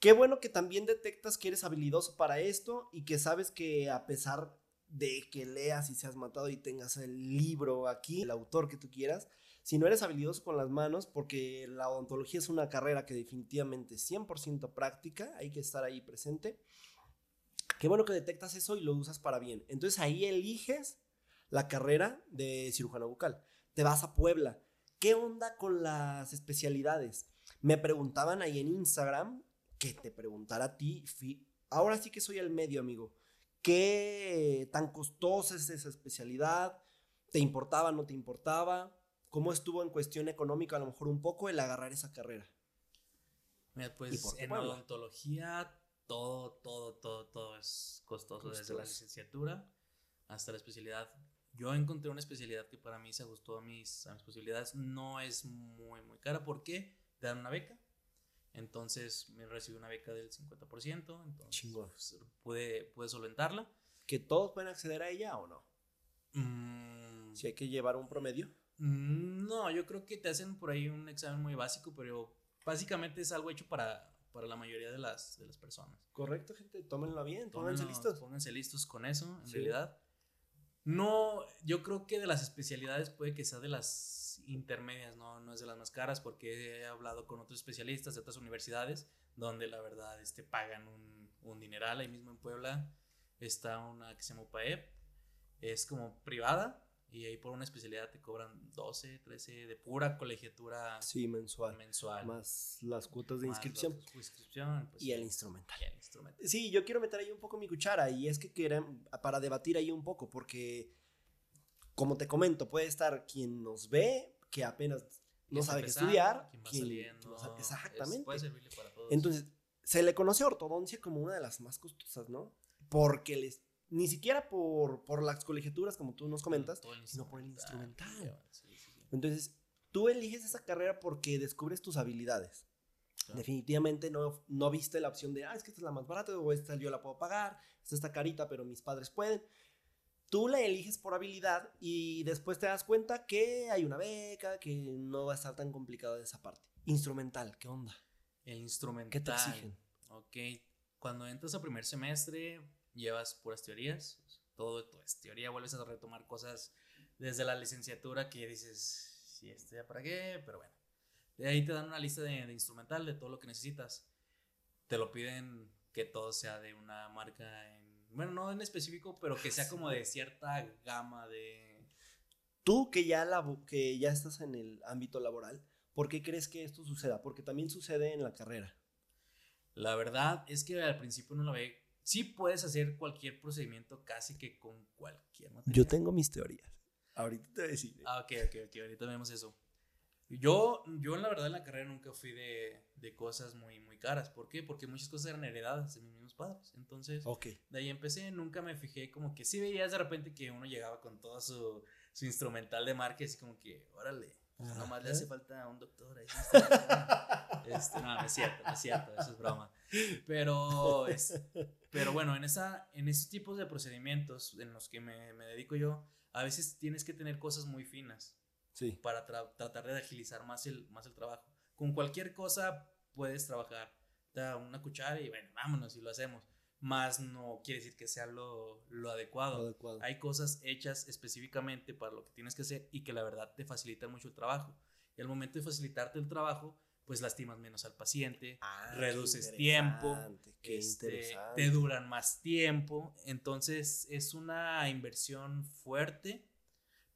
Qué bueno que también detectas que eres habilidoso para esto y que sabes que a pesar de que leas y seas matado y tengas el libro aquí, el autor que tú quieras, si no eres habilidoso con las manos, porque la odontología es una carrera que definitivamente es 100% práctica, hay que estar ahí presente. Qué bueno que detectas eso y lo usas para bien. Entonces ahí eliges la carrera de cirujano bucal. Te vas a Puebla. ¿Qué onda con las especialidades? Me preguntaban ahí en Instagram que te preguntara a ti, ahora sí que soy el medio, amigo, ¿qué tan costosa es esa especialidad? ¿Te importaba, no te importaba? ¿Cómo estuvo en cuestión económica a lo mejor un poco el agarrar esa carrera? Mira, pues en odontología todo, todo, todo, todo es costoso, desde la licenciatura hasta la especialidad. Yo encontré una especialidad que para mí se ajustó a mis, a mis posibilidades. No es muy, muy cara. ¿Por qué? Te dan una beca entonces me recibí una beca del 50%, entonces pues, pude, pude solventarla. ¿Que todos pueden acceder a ella o no? Mm. si hay que llevar un promedio. Mm, no, yo creo que te hacen por ahí un examen muy básico, pero básicamente es algo hecho para, para la mayoría de las, de las personas. Correcto, gente, tómenlo bien, pónganse listos. Pónganse listos con eso, en realidad. No, yo creo que de las especialidades puede que sea de las intermedias, no, no es de las más caras porque he hablado con otros especialistas de otras universidades donde la verdad este, pagan un, un dineral. Ahí mismo en Puebla está una que se llama UPAEP, es como privada y ahí por una especialidad te cobran 12, 13 de pura colegiatura. Sí, mensual. Mensual. Más las cuotas de inscripción. inscripción pues, y, el instrumental. Sí, yo quiero meter ahí un poco mi cuchara y es que quieren, para debatir ahí un poco, porque como te comento, puede estar quien nos ve que apenas no sabe qué estudiar. exactamente. Entonces, se le conoce ortodoncia como una de las más costosas, ¿no? Porque les ni siquiera por, por las colegiaturas, como tú nos comentas, sino por el instrumental. Entonces, tú eliges esa carrera porque descubres tus habilidades. Definitivamente no, no viste la opción de, ah, es que esta es la más barata o esta yo la puedo pagar, esta está carita, pero mis padres pueden. Tú la eliges por habilidad y después te das cuenta que hay una beca, que no va a estar tan complicado esa parte. Instrumental, ¿qué onda? El instrumental. ¿Qué te exigen? Ok, cuando entras a primer semestre llevas puras teorías, todo, todo es teoría, vuelves a retomar cosas desde la licenciatura que dices, sí, esto ya para qué, pero bueno. De ahí te dan una lista de, de, instrumental de todo lo que necesitas. Te lo piden que todo sea de una marca en bueno, no en específico, pero que sea como de cierta gama de... Tú que ya, la, que ya estás en el ámbito laboral, ¿por qué crees que esto suceda? Porque también sucede en la carrera. La verdad es que al principio no lo ve. Sí puedes hacer cualquier procedimiento casi que con cualquier materia. Yo tengo mis teorías. Ahorita te voy a decir. Ah, ok, ok, ok. Ahorita vemos eso. Yo, yo en la verdad en la carrera nunca fui de, de, cosas muy, muy caras. ¿Por qué? Porque muchas cosas eran heredadas de mis mismos padres. Entonces, de ahí empecé, nunca me fijé como que sí veías de repente que uno llegaba con todo su, su instrumental de marca y así como que, órale, nomás le hace falta un doctor ahí. este, no, no es cierto, no es cierto, eso es broma. Pero, es, pero bueno, en, esa, en esos tipos de procedimientos en los que me, me dedico yo, a veces tienes que tener cosas muy finas. Para tratar de agilizar más el, más el trabajo. Con cualquier cosa puedes trabajar. Da una cuchara y bueno, vámonos y lo hacemos. Más no quiere decir que sea lo, lo, adecuado. Hay cosas hechas específicamente para lo que tienes que hacer y que la verdad te facilitan mucho el trabajo. Y al momento de facilitarte el trabajo, pues lastimas menos al paciente, ah, reduces tiempo, este, te duran más tiempo. Entonces es una inversión fuerte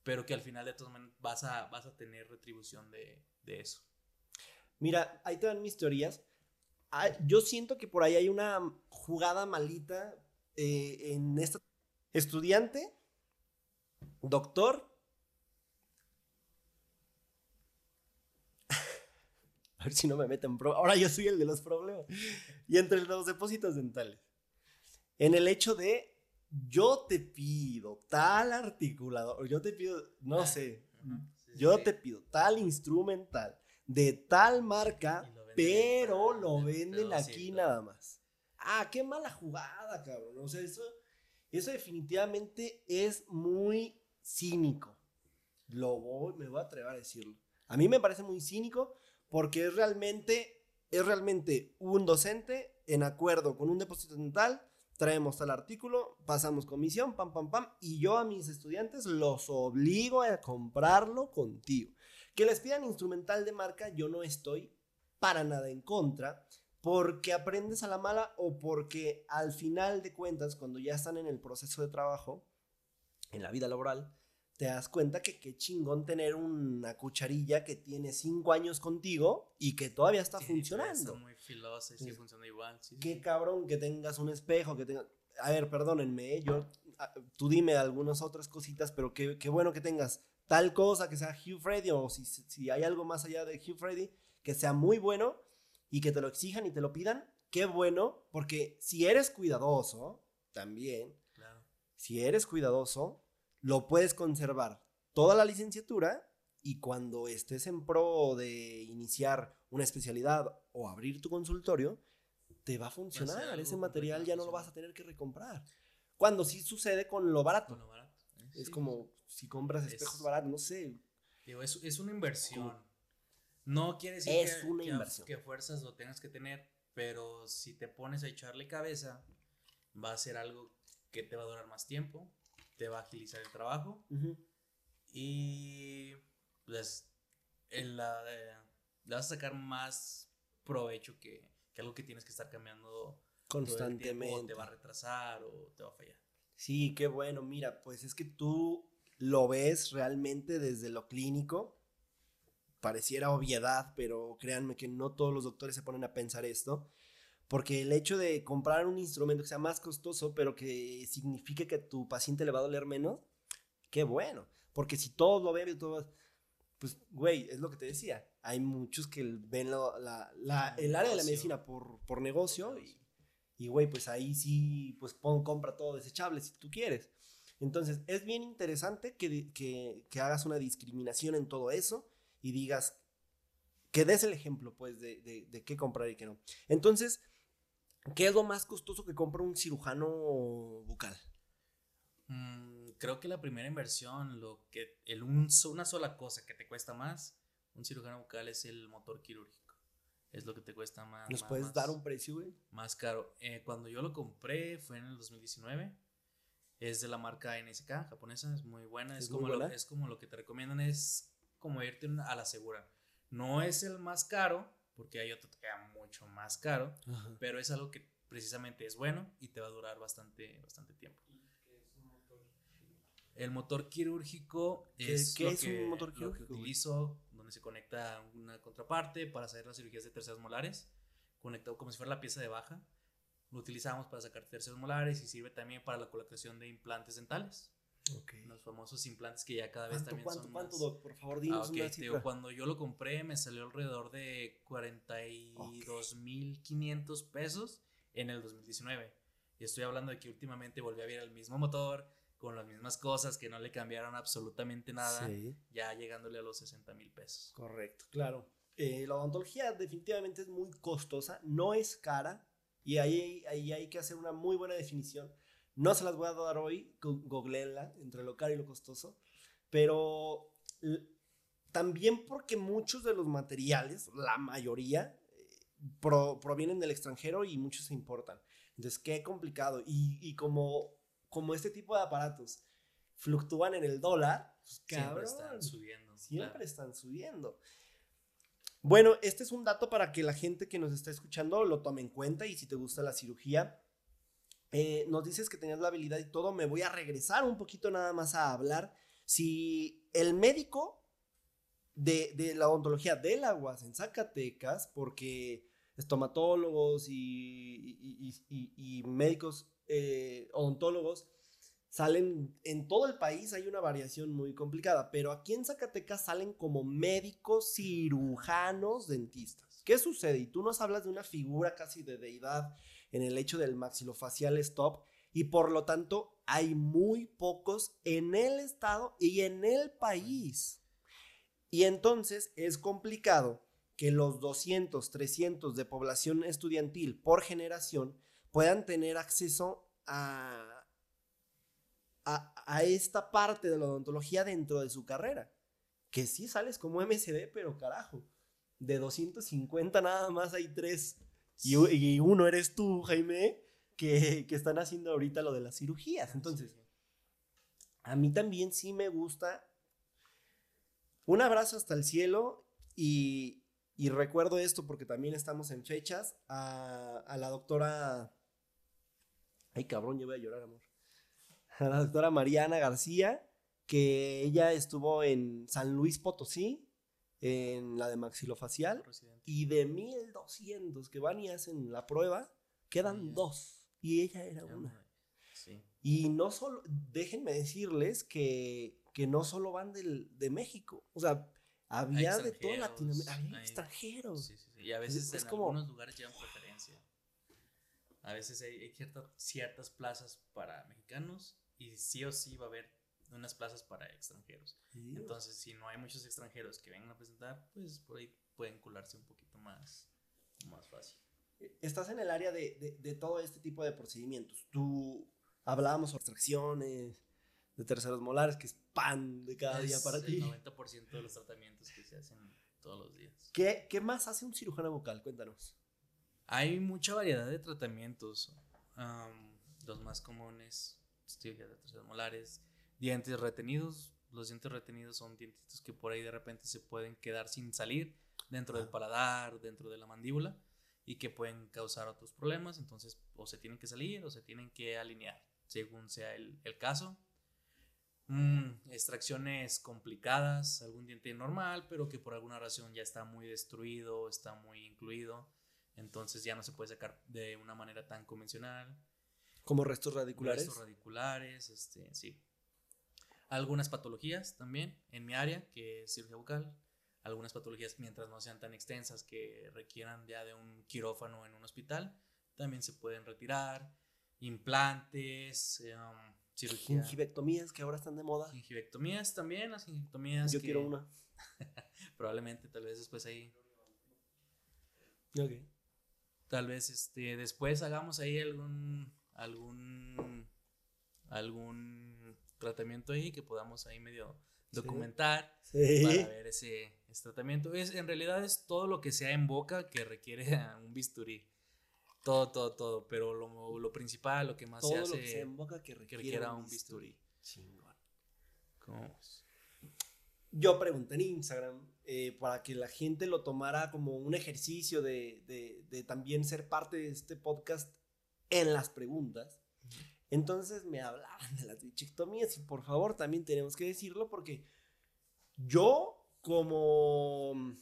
pero que al final de todas maneras vas a, vas a tener retribución de, de eso. Mira, ahí te dan mis teorías. Ah, yo siento que por ahí hay una jugada malita eh, en esta... Estudiante, doctor. A ver si no me meten problemas. Ahora yo soy el de los problemas. Y entre los depósitos dentales. En el hecho de yo te pido tal articulador, yo te pido, no ah, sé, yo te pido tal instrumental de tal marca, pero lo venden aquí nada más. Ah, qué mala jugada, cabrón. O sea, eso, eso definitivamente es muy cínico. Lo voy, me voy a atrever a decirlo. A mí me parece muy cínico porque es realmente, es realmente un docente en acuerdo con un depósito dental traemos tal artículo, pasamos comisión, pam, pam, pam, y yo a mis estudiantes los obligo a comprarlo contigo. Que les pidan instrumental de marca, yo no estoy para nada en contra, porque aprendes a la mala o porque al final de cuentas, cuando ya están en el proceso de trabajo, en la vida laboral, te das cuenta que qué chingón tener una cucharilla que tiene cinco años contigo y que todavía está funcionando. muy filosa y sigue funcionando igual. qué cabrón que tengas un espejo, que tengas... A ver, perdónenme, ¿eh? yo, ah, tú dime algunas otras cositas, pero qué, qué, bueno que tengas tal cosa que sea Hugh Freddy o si, si hay algo más allá de Hugh Freddy que sea muy bueno y que te lo exijan y te lo pidan, qué bueno, porque si eres cuidadoso, también, claro. si eres cuidadoso, lo puedes conservar toda la licenciatura y cuando estés en pro de iniciar una especialidad o abrir tu consultorio, te va a funcionar. Ese material ya no lo vas a tener que recomprar. Cuando sí sucede con lo barato. Es como si compras espejos baratos, no sé. es, una inversión. No quiere decir es que, una inversión. que fuerzas lo tengas que tener, pero si te pones a echarle cabeza, va a ser algo que te va a durar más tiempo, te va a agilizar el trabajo y pues la, eh, le vas a sacar más provecho que, que, algo que tienes que estar cambiando constantemente. o te va a retrasar o te va a fallar. Sí, qué bueno. Mira, pues es que tú lo ves realmente desde lo clínico. Pareciera obviedad, pero créanme que no todos los doctores se ponen a pensar esto. Porque el hecho de comprar un instrumento que sea más costoso, pero que signifique que tu paciente le va a doler menos, qué bueno. Porque si todos lo ven y todos, pues, güey, es lo que te decía. Hay muchos que ven la, el área de la medicina por, por negocio y, Y, güey, pues ahí sí, pues pon, compra todo desechable si tú quieres. Entonces, es bien interesante que, que, que hagas una discriminación en todo eso y digas, que des el ejemplo, pues, de, de, de qué comprar y qué no. Entonces, ¿qué es lo más costoso que compra un cirujano bucal? Mm, creo que la primera inversión, lo que el una sola cosa que te cuesta más, un cirujano bucal es el motor quirúrgico es lo que te cuesta más. ¿Nos puedes dar un precio, güey? Más caro. Eh, cuando yo lo compré fue en el 2019. Es de la marca NSK japonesa, es muy buena. Es, como, Lo, es como lo que te recomiendan, es como irte a la segura. No es el más caro, porque hay otro que queda mucho más caro, pero es algo que precisamente es bueno y te va a durar bastante, bastante tiempo. El motor quirúrgico es, ¿Qué, es un motor quirúrgico? Lo que utilizo se conecta una contraparte para hacer las cirugías de terceras molares, conectado como si fuera la pieza de baja. Lo utilizamos para sacar terceras molares y sirve también para la colocación de implantes dentales. Los famosos implantes que ya cada vez también ¿cuánto, son ¿Cuánto, Doc? Por favor, dinos ah, Cuando yo lo compré me salió alrededor de 42.500 pesos en el 2019. Y estoy hablando de que últimamente volví a ver el mismo motor, con las mismas cosas que no le cambiaron absolutamente nada, ya llegándole a los 60 mil pesos. Correcto, claro. Eh, la odontología definitivamente es muy costosa, no es cara, y ahí, ahí hay que hacer una muy buena definición. No se las voy a dar hoy, googleenla, entre lo caro y lo costoso, pero también porque muchos de los materiales, la mayoría, eh, provienen del extranjero y muchos se importan. Entonces, qué complicado. Y, y como como este tipo de aparatos fluctúan en el dólar, pues, siempre están subiendo. Siempre están subiendo. Bueno, este es un dato para que la gente que nos está escuchando lo tome en cuenta y si te gusta la cirugía, eh, nos dices que tenías la habilidad y todo, me voy a regresar un poquito nada más a hablar. Si el médico de, la odontología de la UAS en Zacatecas, porque estomatólogos y médicos eh, odontólogos salen en todo el país hay una variación muy complicada, pero aquí en Zacatecas salen como médicos cirujanos dentistas. ¿Qué sucede? Y tú nos hablas de una figura casi de deidad en el hecho del maxilofacial stop y por lo tanto hay muy pocos en el estado y en el país. Y entonces es complicado que los 200, 300 de población estudiantil por generación puedan tener acceso a, a, esta parte de la odontología dentro de su carrera. Que sí sales como MSD, pero carajo, de 250 nada más hay tres. Y, uno eres tú, Jaime, que, que, están haciendo ahorita lo de las cirugías. Entonces, a mí también sí me gusta. Un abrazo hasta el cielo y, y recuerdo esto porque también estamos en fechas a, a la doctora Ay, cabrón, yo voy a llorar, amor. A la doctora Mariana García, que ella estuvo en San Luis Potosí, en la de maxilofacial, y de 1200 que van y hacen la prueba, quedan dos, y ella era una. Y no solo, déjenme decirles que, que no solo van del, de México, o sea, había de toda Latinoamérica, había extranjeros. Sí, sí, y a veces en algunos lugares llevan preferencia. A veces hay, ciertas plazas para mexicanos y sí o sí va a haber unas plazas para extranjeros. Entonces, si no hay muchos extranjeros que vengan a presentar, pues por ahí pueden colarse un poquito más, más fácil. Estás en el área de, de, todo este tipo de procedimientos. Tú hablábamos sobre extracciones de terceros molares, que es pan de cada día para ti. El 90% de los tratamientos que se hacen todos los días. ¿Qué, ¿Qué más hace un cirujano bucal? Cuéntanos. Hay mucha variedad de tratamientos. los más comunes, cirugía de terceros molares, dientes retenidos. Los dientes retenidos son dientitos que por ahí de repente se pueden quedar sin salir dentro del paladar, dentro de la mandíbula y que pueden causar otros problemas. Entonces, o se tienen que salir o se tienen que alinear, según sea el, caso. Mm, extracciones complicadas, algún diente normal, pero que por alguna razón ya está muy destruido, está muy incluido entonces ya no se puede sacar de una manera tan convencional. Como restos radiculares. Restos radiculares, este, sí. Algunas patologías también en mi área, que es cirugía bucal. Algunas patologías mientras no sean tan extensas que requieran ya de un quirófano en un hospital, también se pueden retirar, implantes, um, cirugía. Gingivectomías que ahora están de moda. Gingivectomías también, las gingivectomías. Yo quiero una. probablemente, tal vez después ahí. Ok. Tal vez este, después hagamos ahí algún, algún, algún tratamiento ahí que podamos ahí medio documentar para ver ese, tratamiento. Es, en realidad es todo lo que sea en boca que requiere un bisturí. Todo, todo, todo. Pero lo, lo principal, lo que más se hace. Lo que sea en boca que requiera, un bisturí. Chingón. ¿Cómo Yo pregunté en Instagram eh, para que la gente lo tomara como un ejercicio de, de, de, también ser parte de este podcast en las preguntas. Entonces me hablaban de las bichectomías y por favor también tenemos que decirlo porque yo como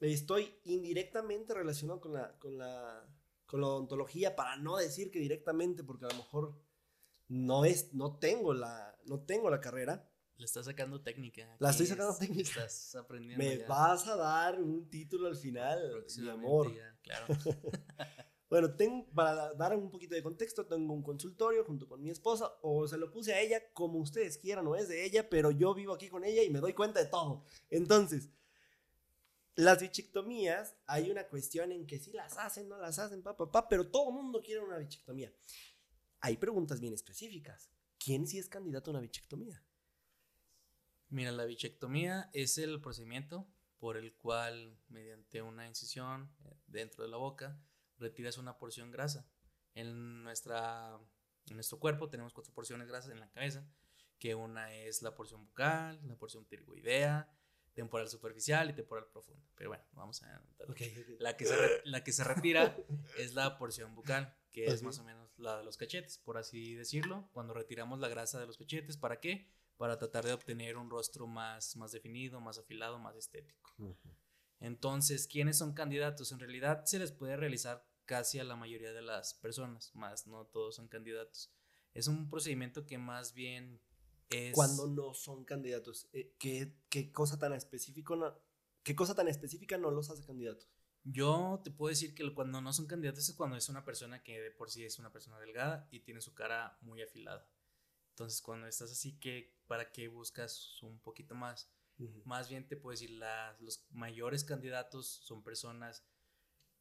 estoy indirectamente relacionado con la, con la, con la odontología, para no decir que directamente, porque a lo mejor no es, no tengo la, no tengo la carrera. Le estás sacando técnica. La estoy sacando técnica. Estás aprendiendo. Me vas a dar un título al final, mi amor. claro. Bueno, tengo, para dar un poquito de contexto, tengo un consultorio junto con mi esposa, o se lo puse a ella como ustedes quieran, no es de ella, pero yo vivo aquí con ella y me doy cuenta de todo. Entonces, las bichectomías, hay una cuestión en que si las hacen, no las hacen, papá, papá, pero todo el mundo quiere una bichectomía. Hay preguntas bien específicas. ¿Quién sí es candidato a una bichectomía? Mira, la bichectomía es el procedimiento por el cual, mediante una incisión eh, dentro de la boca, retiras una porción grasa. En, nuestra, en nuestro cuerpo tenemos cuatro porciones grasas en la cabeza, que una es la porción bucal, la porción pterigoidea, temporal superficial y temporal profunda. Pero bueno, vamos a... La, que se la que se retira es la porción bucal, que es más o menos la de los cachetes, por así decirlo. Cuando retiramos la grasa de los cachetes, ¿para qué? Para tratar de obtener un rostro más, más definido, más afilado, más estético. Entonces, ¿quiénes son candidatos? En realidad se les puede realizar casi a la mayoría de las personas, más no todos son candidatos. Es un procedimiento que más bien es... Cuando no son candidatos, eh, ¿qué, qué cosa tan específico no, ¿qué cosa tan específica no los hace candidatos? Yo te puedo decir que cuando no son candidatos es cuando es una persona que de por sí es una persona delgada y tiene su cara muy afilada. Entonces, cuando estás así, que ¿para qué buscas un poquito más? Más bien te puedo decir, los mayores candidatos son personas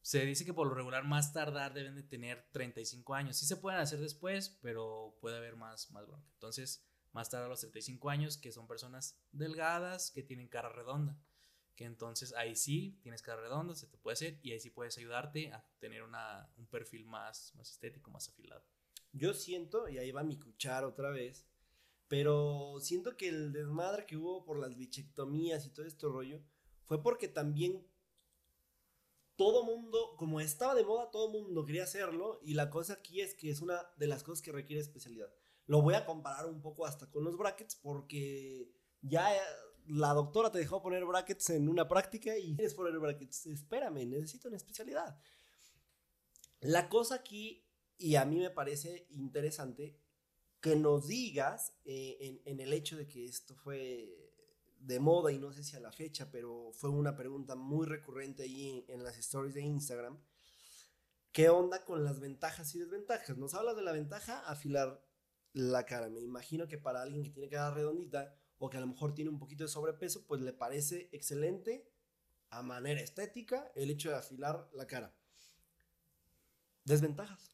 se dice que por lo regular más tardar deben de tener 35 años. Sí se pueden hacer después, pero puede haber más, más bronca. Entonces, más tarde a los 35 años, que son personas delgadas, que tienen cara redonda. Que entonces ahí sí tienes cara redonda, se te puede hacer y ahí sí puedes ayudarte a tener una, un perfil más, más estético, más afilado. Yo siento, y ahí va mi cuchara otra vez, pero siento que el desmadre que hubo por las bichectomías y todo este rollo fue porque también todo mundo, como estaba de moda, todo mundo quería hacerlo y la cosa aquí es que es una de las cosas que requiere especialidad. Lo voy a comparar un poco hasta con los brackets porque ya la doctora te dejó poner brackets en una práctica y quieres poner brackets. Espérame, necesito una especialidad. La cosa aquí, y a mí me parece interesante, que nos digas eh, en el hecho de que esto fue de moda y no sé si a la fecha, pero fue una pregunta muy recurrente ahí en, las stories de Instagram. ¿Qué onda con las ventajas y desventajas? Nos hablas de la ventaja, afilar la cara. Me imagino que para alguien que tiene cara redondita o que a lo mejor tiene un poquito de sobrepeso, pues le parece excelente a manera estética el hecho de afilar la cara. Desventajas.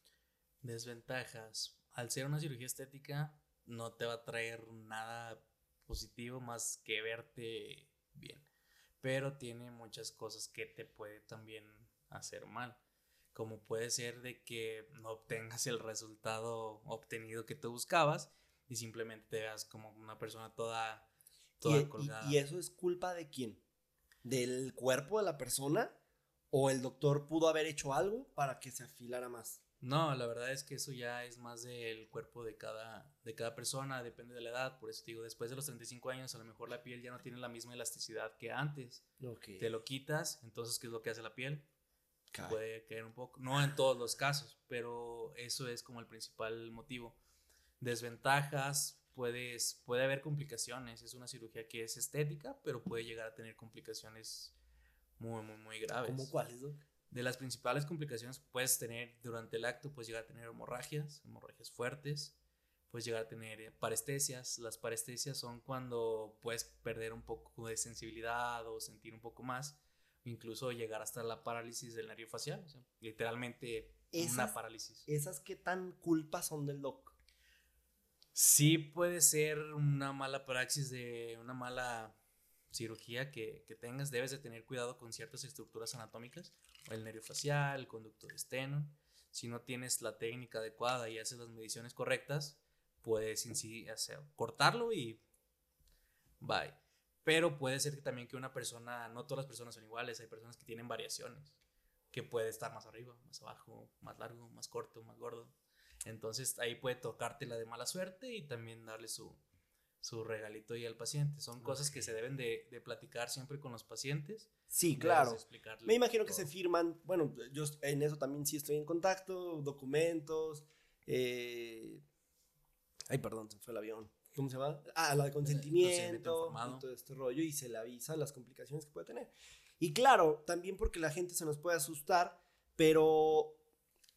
Desventajas. Al ser una cirugía estética, no te va a traer nada positivo más que verte bien. Pero tiene muchas cosas que te puede también hacer mal. Como puede ser de que no obtengas el resultado obtenido que tú buscabas y simplemente te veas como una persona toda, toda ¿Y, colgada. ¿Y eso es culpa de quién? ¿Del cuerpo de la persona? ¿O el doctor pudo haber hecho algo para que se afilara más? No, la verdad es que eso ya es más del cuerpo de cada, de cada persona, depende de la edad. Por eso digo, después de los 35 años, a lo mejor la piel ya no tiene la misma elasticidad que antes. Te lo quitas, entonces, ¿qué es lo que hace la piel? Puede caer un poco. No en todos los casos, pero eso es como el principal motivo. Desventajas, puedes, puede haber complicaciones. Es una cirugía que es estética, pero puede llegar a tener complicaciones muy, muy, muy graves. ¿Cómo cuáles, Doc? De las principales complicaciones que puedes tener durante el acto, puedes llegar a tener hemorragias, hemorragias fuertes, puedes llegar a tener eh, parestesias. Las parestesias son cuando puedes perder un poco de sensibilidad o sentir un poco más, incluso llegar hasta la parálisis del nervio facial, o sea, literalmente una parálisis. ¿Esas qué tan culpas son del doc? Sí puede ser una mala praxis de una mala cirugía que, que, tengas. Debes de tener cuidado con ciertas estructuras anatómicas, el nervio facial, el conducto de esteno. Si no tienes la técnica adecuada y haces las mediciones correctas, puedes hacer, cortarlo y bye. Pero puede ser que también que una persona, no todas las personas son iguales, hay personas que tienen variaciones, que puede estar más arriba, más abajo, más largo, más corto, más gordo. Entonces ahí puede tocarte la de mala suerte y también darle su, su regalito y al paciente. Son cosas que se deben de, de, platicar siempre con los pacientes. Sí, claro. Me imagino que se firman, bueno, yo en eso también sí estoy en contacto, documentos. Eh, ay, perdón, se fue el avión. ¿Cómo se llama? Ah, la de consentimiento, y todo este rollo y se le avisa las complicaciones que puede tener. Y claro, también porque la gente se nos puede asustar, pero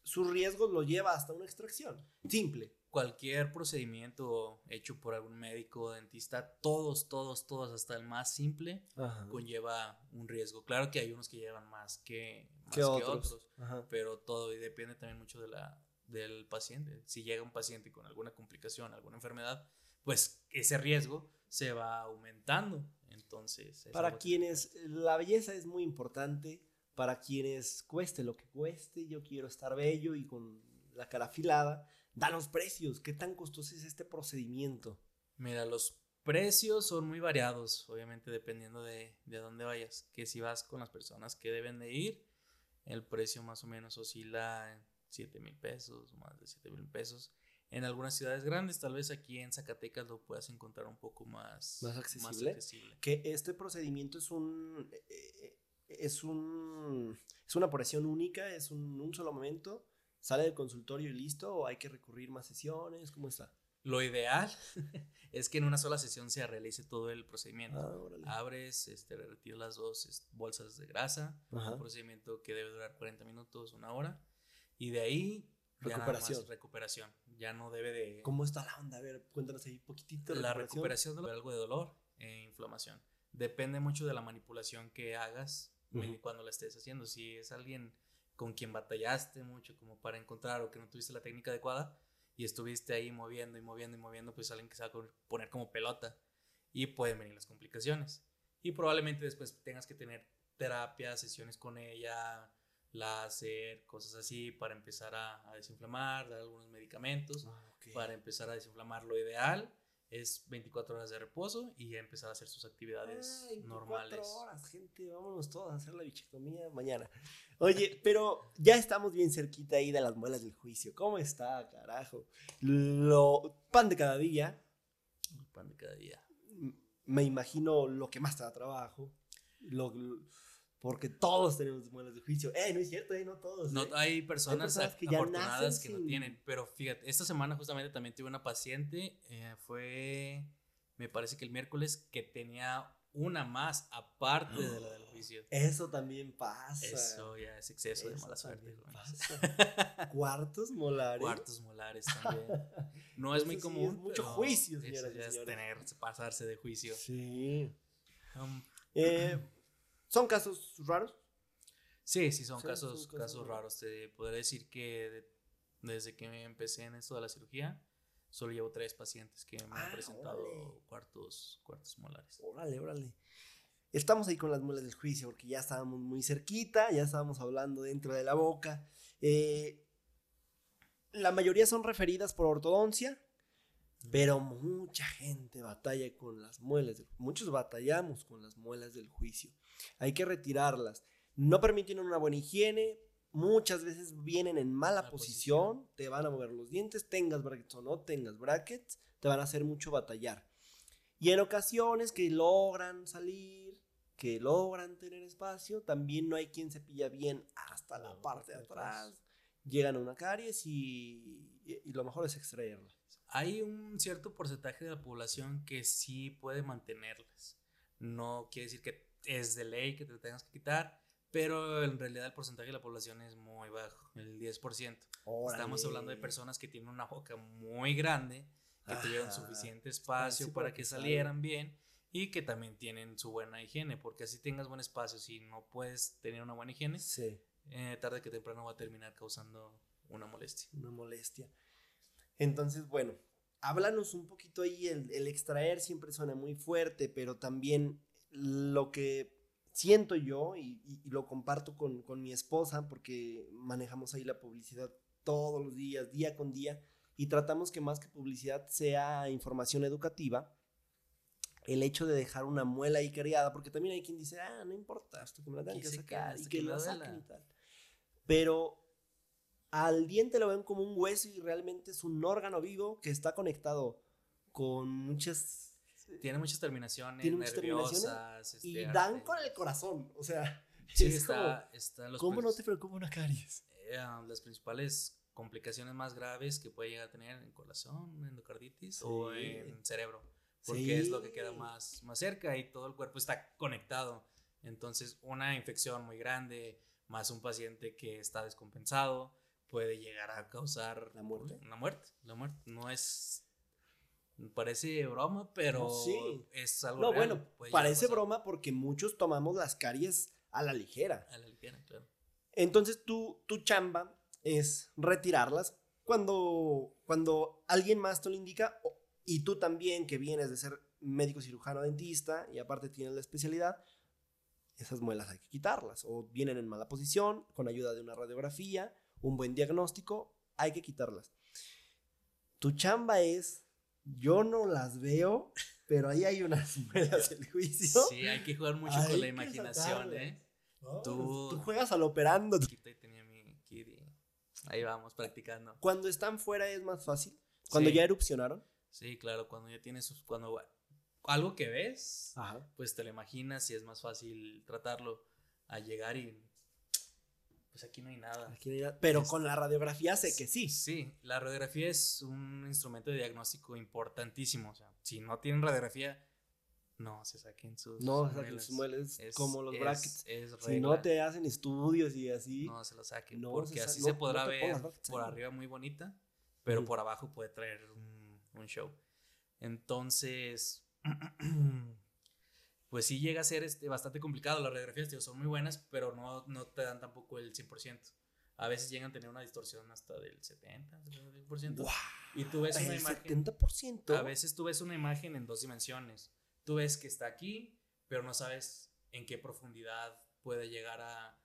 su riesgo lo lleva hasta una extracción. Simple. Cualquier procedimiento hecho por algún médico o dentista, todos, todos, todos, hasta el más simple, conlleva un riesgo. Claro que hay unos que llevan más que, otros, pero todo y depende también mucho de la, del paciente. Si llega un paciente con alguna complicación, alguna enfermedad, pues ese riesgo se va aumentando. Entonces, para quienes la belleza es muy importante, para quienes cueste lo que cueste, yo quiero estar bello y con la cara afilada, danos precios, ¿qué tan costoso es este procedimiento? Mira, los precios son muy variados, obviamente dependiendo de, de dónde vayas, que si vas con las personas que deben de ir, el precio más o menos oscila en 7 mil pesos, más de 7 mil pesos. En algunas ciudades grandes, tal vez aquí en Zacatecas lo puedas encontrar un poco más, más, accesible, Que este procedimiento es un, eh, eh, es un es una operación única, es un, un, solo momento, sale del consultorio y listo, o hay que recurrir más sesiones, ¿cómo está? Lo ideal es que en una sola sesión se realice todo el procedimiento. Ah, Abres, este, retiras las dos bolsas de grasa, un procedimiento que debe durar 40 minutos, una hora, y de ahí recuperación. Ya recuperación. Ya no debe de. ¿Cómo está la onda? A ver, cuéntanos ahí poquitito. La recuperación, de algo de dolor e inflamación. Depende mucho de la manipulación que hagas cuando la estés haciendo. Si es alguien con quien batallaste mucho como para encontrar o que no tuviste la técnica adecuada y estuviste ahí moviendo y moviendo y moviendo, pues alguien que se va a poner como pelota y pueden venir las complicaciones. Y probablemente después tengas que tener terapia, sesiones con ella, láser, cosas así, para empezar a, desinflamar, dar algunos medicamentos, ah, para empezar a desinflamar. Lo ideal es 24 horas de reposo y empezar a hacer sus actividades Ay, 24 normales. horas, gente, vámonos todos a hacer la bichectomía mañana. Oye, pero ya estamos bien cerquita ahí de las muelas del juicio. ¿Cómo está, carajo? Lo pan de cada día. pan de cada día. Me imagino lo que más te da trabajo. lo porque todos tenemos muelas de juicio. Eh, no es cierto, eh, no todos. No, eh. hay personas, que afortunadas que no tienen. Pero fíjate, esta semana justamente también tuve una paciente, eh, fue, me parece que el miércoles, que tenía una más aparte de la del juicio. Eso también pasa. Eso ya es exceso de mala suerte. Cuartos molares. Cuartos molares también. No es muy común. es mucho juicio, señoras ya es tener, pasarse de juicio. Sí. Um, eh, ¿Son casos raros? Sí, sí, son, casos, casos, raros. Te podría decir que desde que me empecé en esto de la cirugía, solo llevo tres pacientes que me han ah, presentado cuartos, cuartos molares. Órale, órale. Estamos ahí con las muelas del juicio porque ya estábamos muy cerquita, ya estábamos hablando dentro de la boca. Eh, la mayoría son referidas por ortodoncia, pero mucha gente batalla con las muelas. muchos batallamos con las muelas del juicio. Hay que retirarlas. No permiten una buena higiene. Muchas veces vienen en mala posición, Te van a mover los dientes. Tengas brackets o no tengas brackets. Te van a hacer mucho batallar. Y en ocasiones que logran salir, que logran tener espacio, también no hay quien se pilla bien hasta la parte de atrás. Llegan a una caries y, y lo mejor es extraerlas. Hay un cierto porcentaje de la población que sí puede mantenerlas. No quiere decir que es de ley que te tengas que quitar, pero en realidad el porcentaje de la población es muy bajo, el 10%. Estamos hablando de personas que tienen una boca muy grande, que tuvieron suficiente espacio para que salieran bien y que también tienen su buena higiene, porque así tengas buen espacio, si no puedes tener una buena higiene, eh, tarde que temprano va a terminar causando una molestia. Una molestia. Entonces, bueno, háblanos un poquito ahí, el, el extraer siempre suena muy fuerte, pero también lo que siento yo y, lo comparto con, con, mi esposa porque manejamos ahí la publicidad todos los días, día con día, y tratamos que más que publicidad sea información educativa. El hecho de dejar una muela ahí criada, porque también hay quien dice, ah, no importa, esto que me la tengan que sacar y que, la saquen y tal. Pero al diente lo ven como un hueso y realmente es un órgano vivo que está conectado con muchas tiene muchas terminaciones tiene muchas terminaciones y este, dan con el corazón, o sea, sí, está, está los ¿Cómo no te preocupa una caries? Eh, las principales complicaciones más graves que puede llegar a tener en corazón, endocarditis o en cerebro, porque es lo que queda más, más cerca y todo el cuerpo está conectado. Entonces, una infección muy grande, más un paciente que está descompensado, puede llegar a causar la muerte. Una muerte. La muerte no es Parece broma, pero es algo. No, bueno, parece broma porque muchos tomamos las caries a la ligera. A la ligera, claro. Entonces tú, tu chamba es retirarlas cuando, cuando alguien más te lo indica y tú también que vienes de ser médico cirujano dentista y aparte tienes la especialidad, esas muelas hay que quitarlas o vienen en mala posición con ayuda de una radiografía, un buen diagnóstico, hay que quitarlas. Tu chamba es yo no las veo, pero ahí hay unas muelas del juicio. Sí, hay que jugar mucho con la imaginación, ¿eh? tú, tú, juegas al operando. Tenía mi ahí vamos, practicando. Cuando están fuera es más fácil. Cuando ya erupcionaron. Sí, claro, cuando ya tienes, cuando algo que ves, pues te lo imaginas y es más fácil tratarlo a llegar y pues aquí no hay nada. Pero con la radiografía sé que sí. Sí, la radiografía es un instrumento de diagnóstico importantísimo. O sea, si no tienen radiografía, no se saquen sus No se saquen sus mueles como los brackets. si no te hacen estudios y así. No se lo saquen. porque así se podrá ver por arriba muy bonita, pero por abajo puede traer un, un show. Entonces. pues sí llega a ser este, bastante complicado. Las radiografías son muy buenas, pero no, no te dan tampoco el 100%. A veces llegan a tener una distorsión hasta del 70, 70%. y tú ves una imagen. 70%. A veces tú ves una imagen en dos dimensiones. Tú ves que está aquí, pero no sabes en qué profundidad puede llegar a,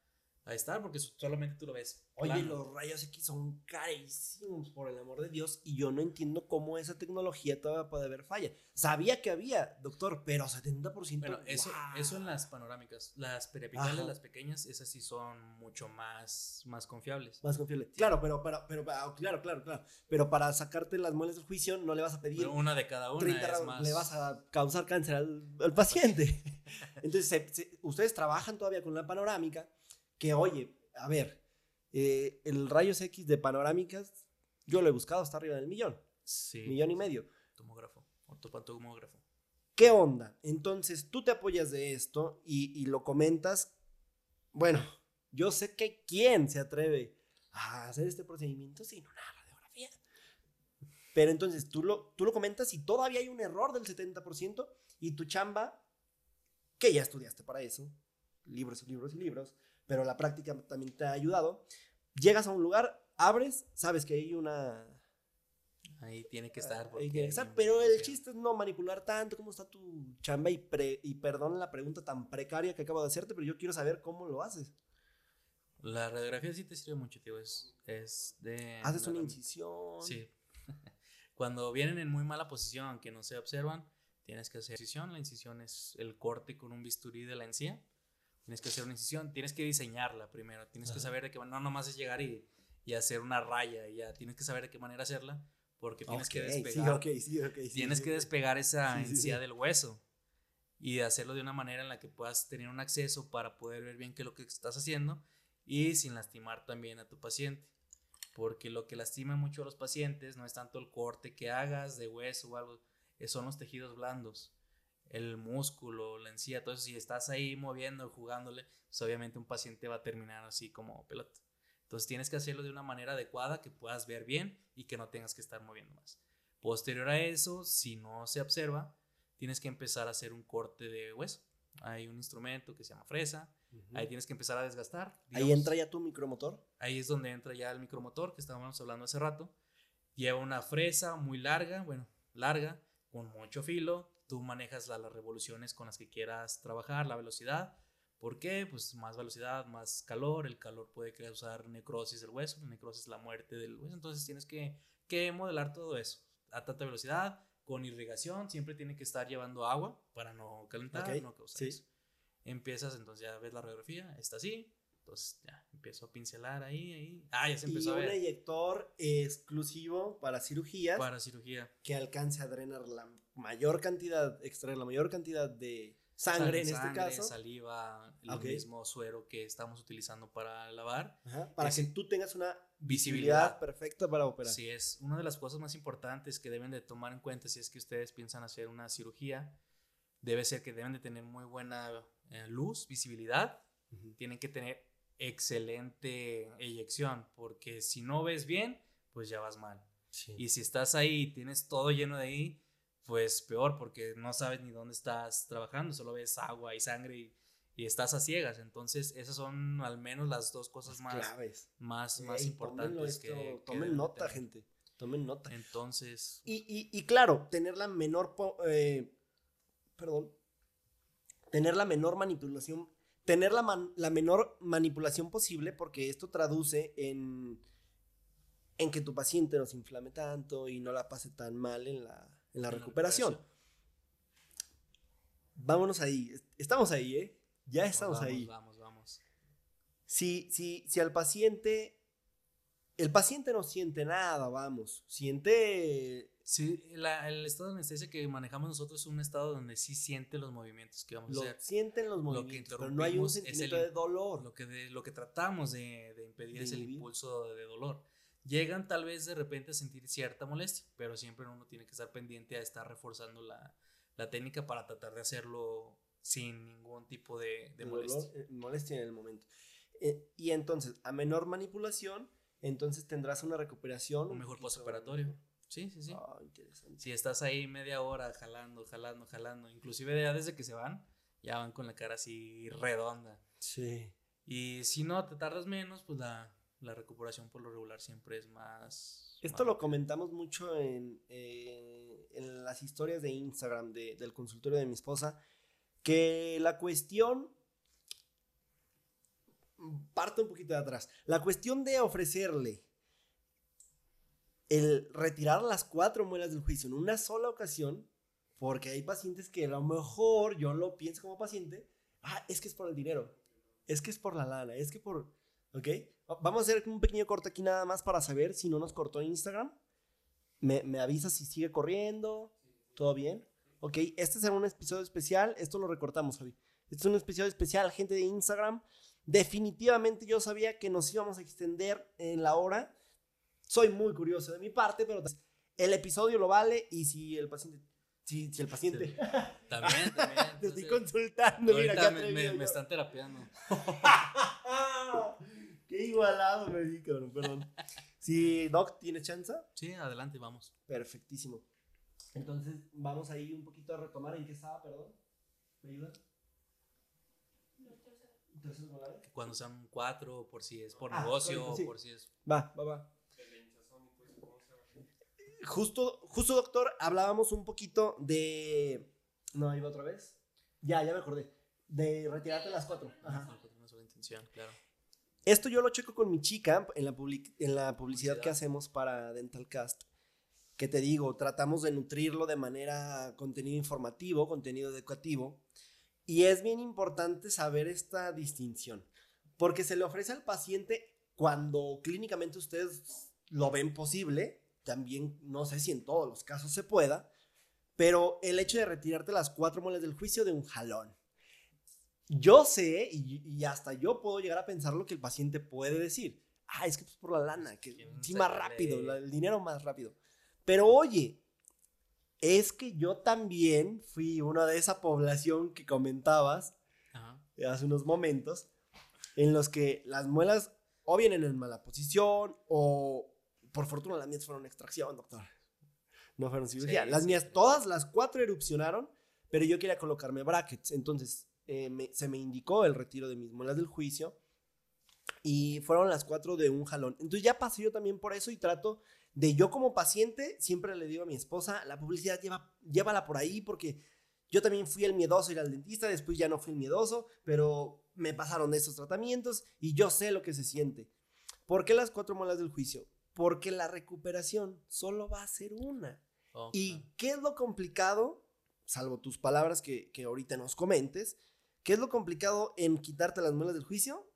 a estar porque solamente tú lo ves. Oye, los rayos X son carísimos, por el amor de Dios, y yo no entiendo cómo esa tecnología todavía puede haber falla. Sabía que había, doctor, pero 70%. Bueno, eso, eso en las panorámicas. Las periapicales, las pequeñas, esas sí son mucho más, más confiables. Más confiables. Claro, pero, pero, pero, ah, claro, claro, claro. Pero para sacarte las muelas del juicio no le vas a pedir. una de cada una. es más... Le vas a causar cáncer al, paciente. Entonces, ustedes trabajan todavía con la panorámica que, oye, a ver, eh, el rayos X de panorámicas, yo lo he buscado hasta arriba del millón. Sí. Millón y medio. Tomógrafo, ortopantomógrafo. ¿Qué onda? Entonces, tú te apoyas de esto y, lo comentas. Bueno, yo sé que quién se atreve a hacer este procedimiento sin una radiografía. Pero entonces tú lo, tú lo comentas y todavía hay un error del 70% y tu chamba, que ya estudiaste para eso, libros y libros y libros, pero la práctica también te ha ayudado. Llegas a un lugar, abres, sabes que hay una... Ahí tiene que estar. pero el chiste es no manipular tanto, cómo está tu chamba y, pre, y perdón la pregunta tan precaria que acabo de hacerte, pero yo quiero saber cómo lo haces. La radiografía sí te sirve mucho, tío. Es, es de. Haces una incisión. Sí. Cuando vienen en muy mala posición, que no se observan, tienes que hacer incisión. La incisión es el corte con un bisturí de la encía. Tienes que hacer una incisión, tienes que diseñarla primero, tienes que saber de qué manera, no nomás es llegar y, y, hacer una raya, ya tienes que saber de qué manera hacerla, porque tienes que despegar, tienes que despegar esa encía del hueso y hacerlo de una manera en la que puedas tener un acceso para poder ver bien qué es lo que estás haciendo y sin lastimar también a tu paciente. Porque lo que lastima mucho a los pacientes no es tanto el corte que hagas de hueso o algo, son los tejidos blandos el músculo, la encía, todo eso, si estás ahí moviendo, jugándole, pues obviamente un paciente va a terminar así como pelota. Entonces tienes que hacerlo de una manera adecuada que puedas ver bien y que no tengas que estar moviendo más. Posterior a eso, si no se observa, tienes que empezar a hacer un corte de hueso. Hay un instrumento que se llama fresa, ahí tienes que empezar a desgastar. ahí entra ya tu micromotor. Ahí es donde entra ya el micromotor que estábamos hablando hace rato. Lleva una fresa muy larga, bueno, larga, con mucho filo. Tú manejas las revoluciones con las que quieras trabajar, la velocidad. ¿Por qué? Pues más velocidad, más calor. El calor puede causar necrosis del hueso. La necrosis es la muerte del hueso. Entonces tienes que, que modelar todo eso a tanta velocidad, con irrigación. Siempre tiene que estar llevando agua para no calentar, no causar eso. Empiezas, entonces ya ves la radiografía, está así, entonces ya empiezo a pincelar ahí, ahí. Ah, ya se empezó a ver. un eyector exclusivo para cirugías. Para cirugía. Que alcance a drenar la mayor cantidad, extraer la mayor cantidad de sangre, en este caso. saliva, el mismo suero que estamos utilizando para lavar. para que tú tengas una visibilidad, perfecta para operar. Sí, es una de las cosas más importantes que deben de tomar en cuenta si es que ustedes piensan hacer una cirugía. Debe ser que deben de tener muy buena eh, luz, visibilidad. Tienen que tener excelente eyección, porque si no ves bien, pues ya vas mal. Y si estás ahí y tienes todo lleno de ahí, pues peor, porque no sabes ni dónde estás trabajando, solo ves agua y sangre y, estás a ciegas. Entonces, esas son al menos las dos cosas más, Claves. más, más importantes. que, tomen nota, gente. Tomen nota. Entonces. Y, y, claro, tener la menor. Eh, perdón. Tener la menor manipulación tener la, la menor manipulación posible porque esto traduce en, en que tu paciente no se inflame tanto y no la pase tan mal en la, en la recuperación. Vámonos ahí. Estamos ahí, ¿eh? Ya estamos ahí. Vamos, vamos. Si, si, si al paciente. El paciente no siente nada, vamos. Siente Sí, el estado de anestesia que manejamos nosotros es un estado donde sí siente los movimientos que vamos a hacer. Sienten los movimientos, pero no hay un sentimiento de dolor. Lo que, lo que tratamos de, impedir es el impulso de dolor. Llegan tal vez de repente a sentir cierta molestia, pero siempre uno tiene que estar pendiente a estar reforzando la, técnica para tratar de hacerlo sin ningún tipo de, molestia. Eh, molestia en el momento. Eh, y entonces, a menor manipulación, entonces tendrás una recuperación. Un mejor postoperatorio. Sí, sí, sí. Ah, interesante. Si estás ahí media hora jalando, jalando, jalando, inclusive ya desde que se van, ya van con la cara así redonda. Sí. Y si no te tardas menos, pues la, recuperación por lo regular siempre es más... Esto lo comentamos mucho en, en las historias de Instagram del consultorio de mi esposa, que la cuestión parte un poquito de atrás. La cuestión de ofrecerle el retirar las cuatro muelas del juicio en una sola ocasión, porque hay pacientes que a lo mejor yo lo pienso como paciente, ah, es que es por el dinero, es que es por la lana, es que por, ¿ok? Vamos a hacer un pequeño corte aquí nada más para saber si no nos cortó Instagram. Me, me avisa si sigue corriendo, ¿todo bien? Ok, este será un episodio especial, esto lo recortamos, Javi. Este es un episodio especial, gente de Instagram. Definitivamente yo sabía que nos íbamos a extender en la hora soy muy curioso de mi parte, pero el episodio lo vale y si el paciente... Si, si el paciente... También, también. Te estoy consultando, mira, me, me, me, están terapiando. Qué igualado me di, cabrón, perdón. Si Doc tiene chance. Sí, adelante, vamos. Perfectísimo. Entonces, vamos ahí un poquito a retomar en qué estaba, perdón. ¿Me ayuda? Cuando sean cuatro, por si es por ah, negocio, por si es. Va, va, va justo, justo, doctor, hablábamos un poquito de. No, iba otra vez. Ya, ya me acordé. De retirarte a las cuatro. Ajá. Esto yo lo checo con mi chica en la, en la publicidad que hacemos para Dentalcast. Que te digo, tratamos de nutrirlo de manera contenido informativo, contenido educativo. Y es bien importante saber esta distinción. Porque se le ofrece al paciente cuando clínicamente ustedes lo ven posible también no sé si en todos los casos se pueda, pero el hecho de retirarte las cuatro muelas del juicio de un jalón. Yo sé, y, hasta yo puedo llegar a pensar lo que el paciente puede decir. Ah, es que es por la lana, que sí, más rápido, el dinero más rápido. Pero oye, es que yo también fui una de esa población que comentabas hace unos momentos, en los que las muelas o vienen en mala posición o por fortuna las mías fueron extracción, doctor. No fueron cirugía. las mías, todas las cuatro erupcionaron, pero yo quería colocarme brackets. Entonces eh, se me indicó el retiro de mis muelas del juicio y fueron las cuatro de un jalón. Entonces ya pasé yo también por eso y trato de yo como paciente, siempre le digo a mi esposa, la publicidad lleva, llévala por ahí porque yo también fui el miedoso ir al dentista, después ya no fui el miedoso, pero me pasaron esos tratamientos y yo sé lo que se siente. ¿Por qué las cuatro muelas del juicio? Porque la recuperación solo va a ser una. ¿Y qué es lo complicado? Salvo tus palabras que, que ahorita nos comentes, ¿qué es lo complicado en quitarte las muelas del juicio?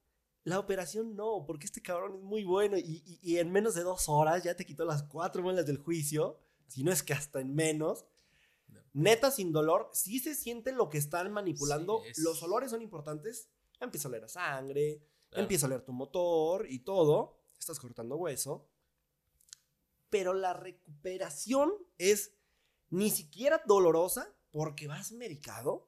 La operación no, porque este cabrón es muy bueno y, y, en menos de dos horas ya te quitó las cuatro muelas del juicio, si no es que hasta en menos. Neta, sin dolor, sí se siente lo que están manipulando. Los olores son importantes. Empieza a oler a sangre, empieza a oler tu motor y todo. Estás cortando hueso. Pero la recuperación es ni siquiera dolorosa porque vas medicado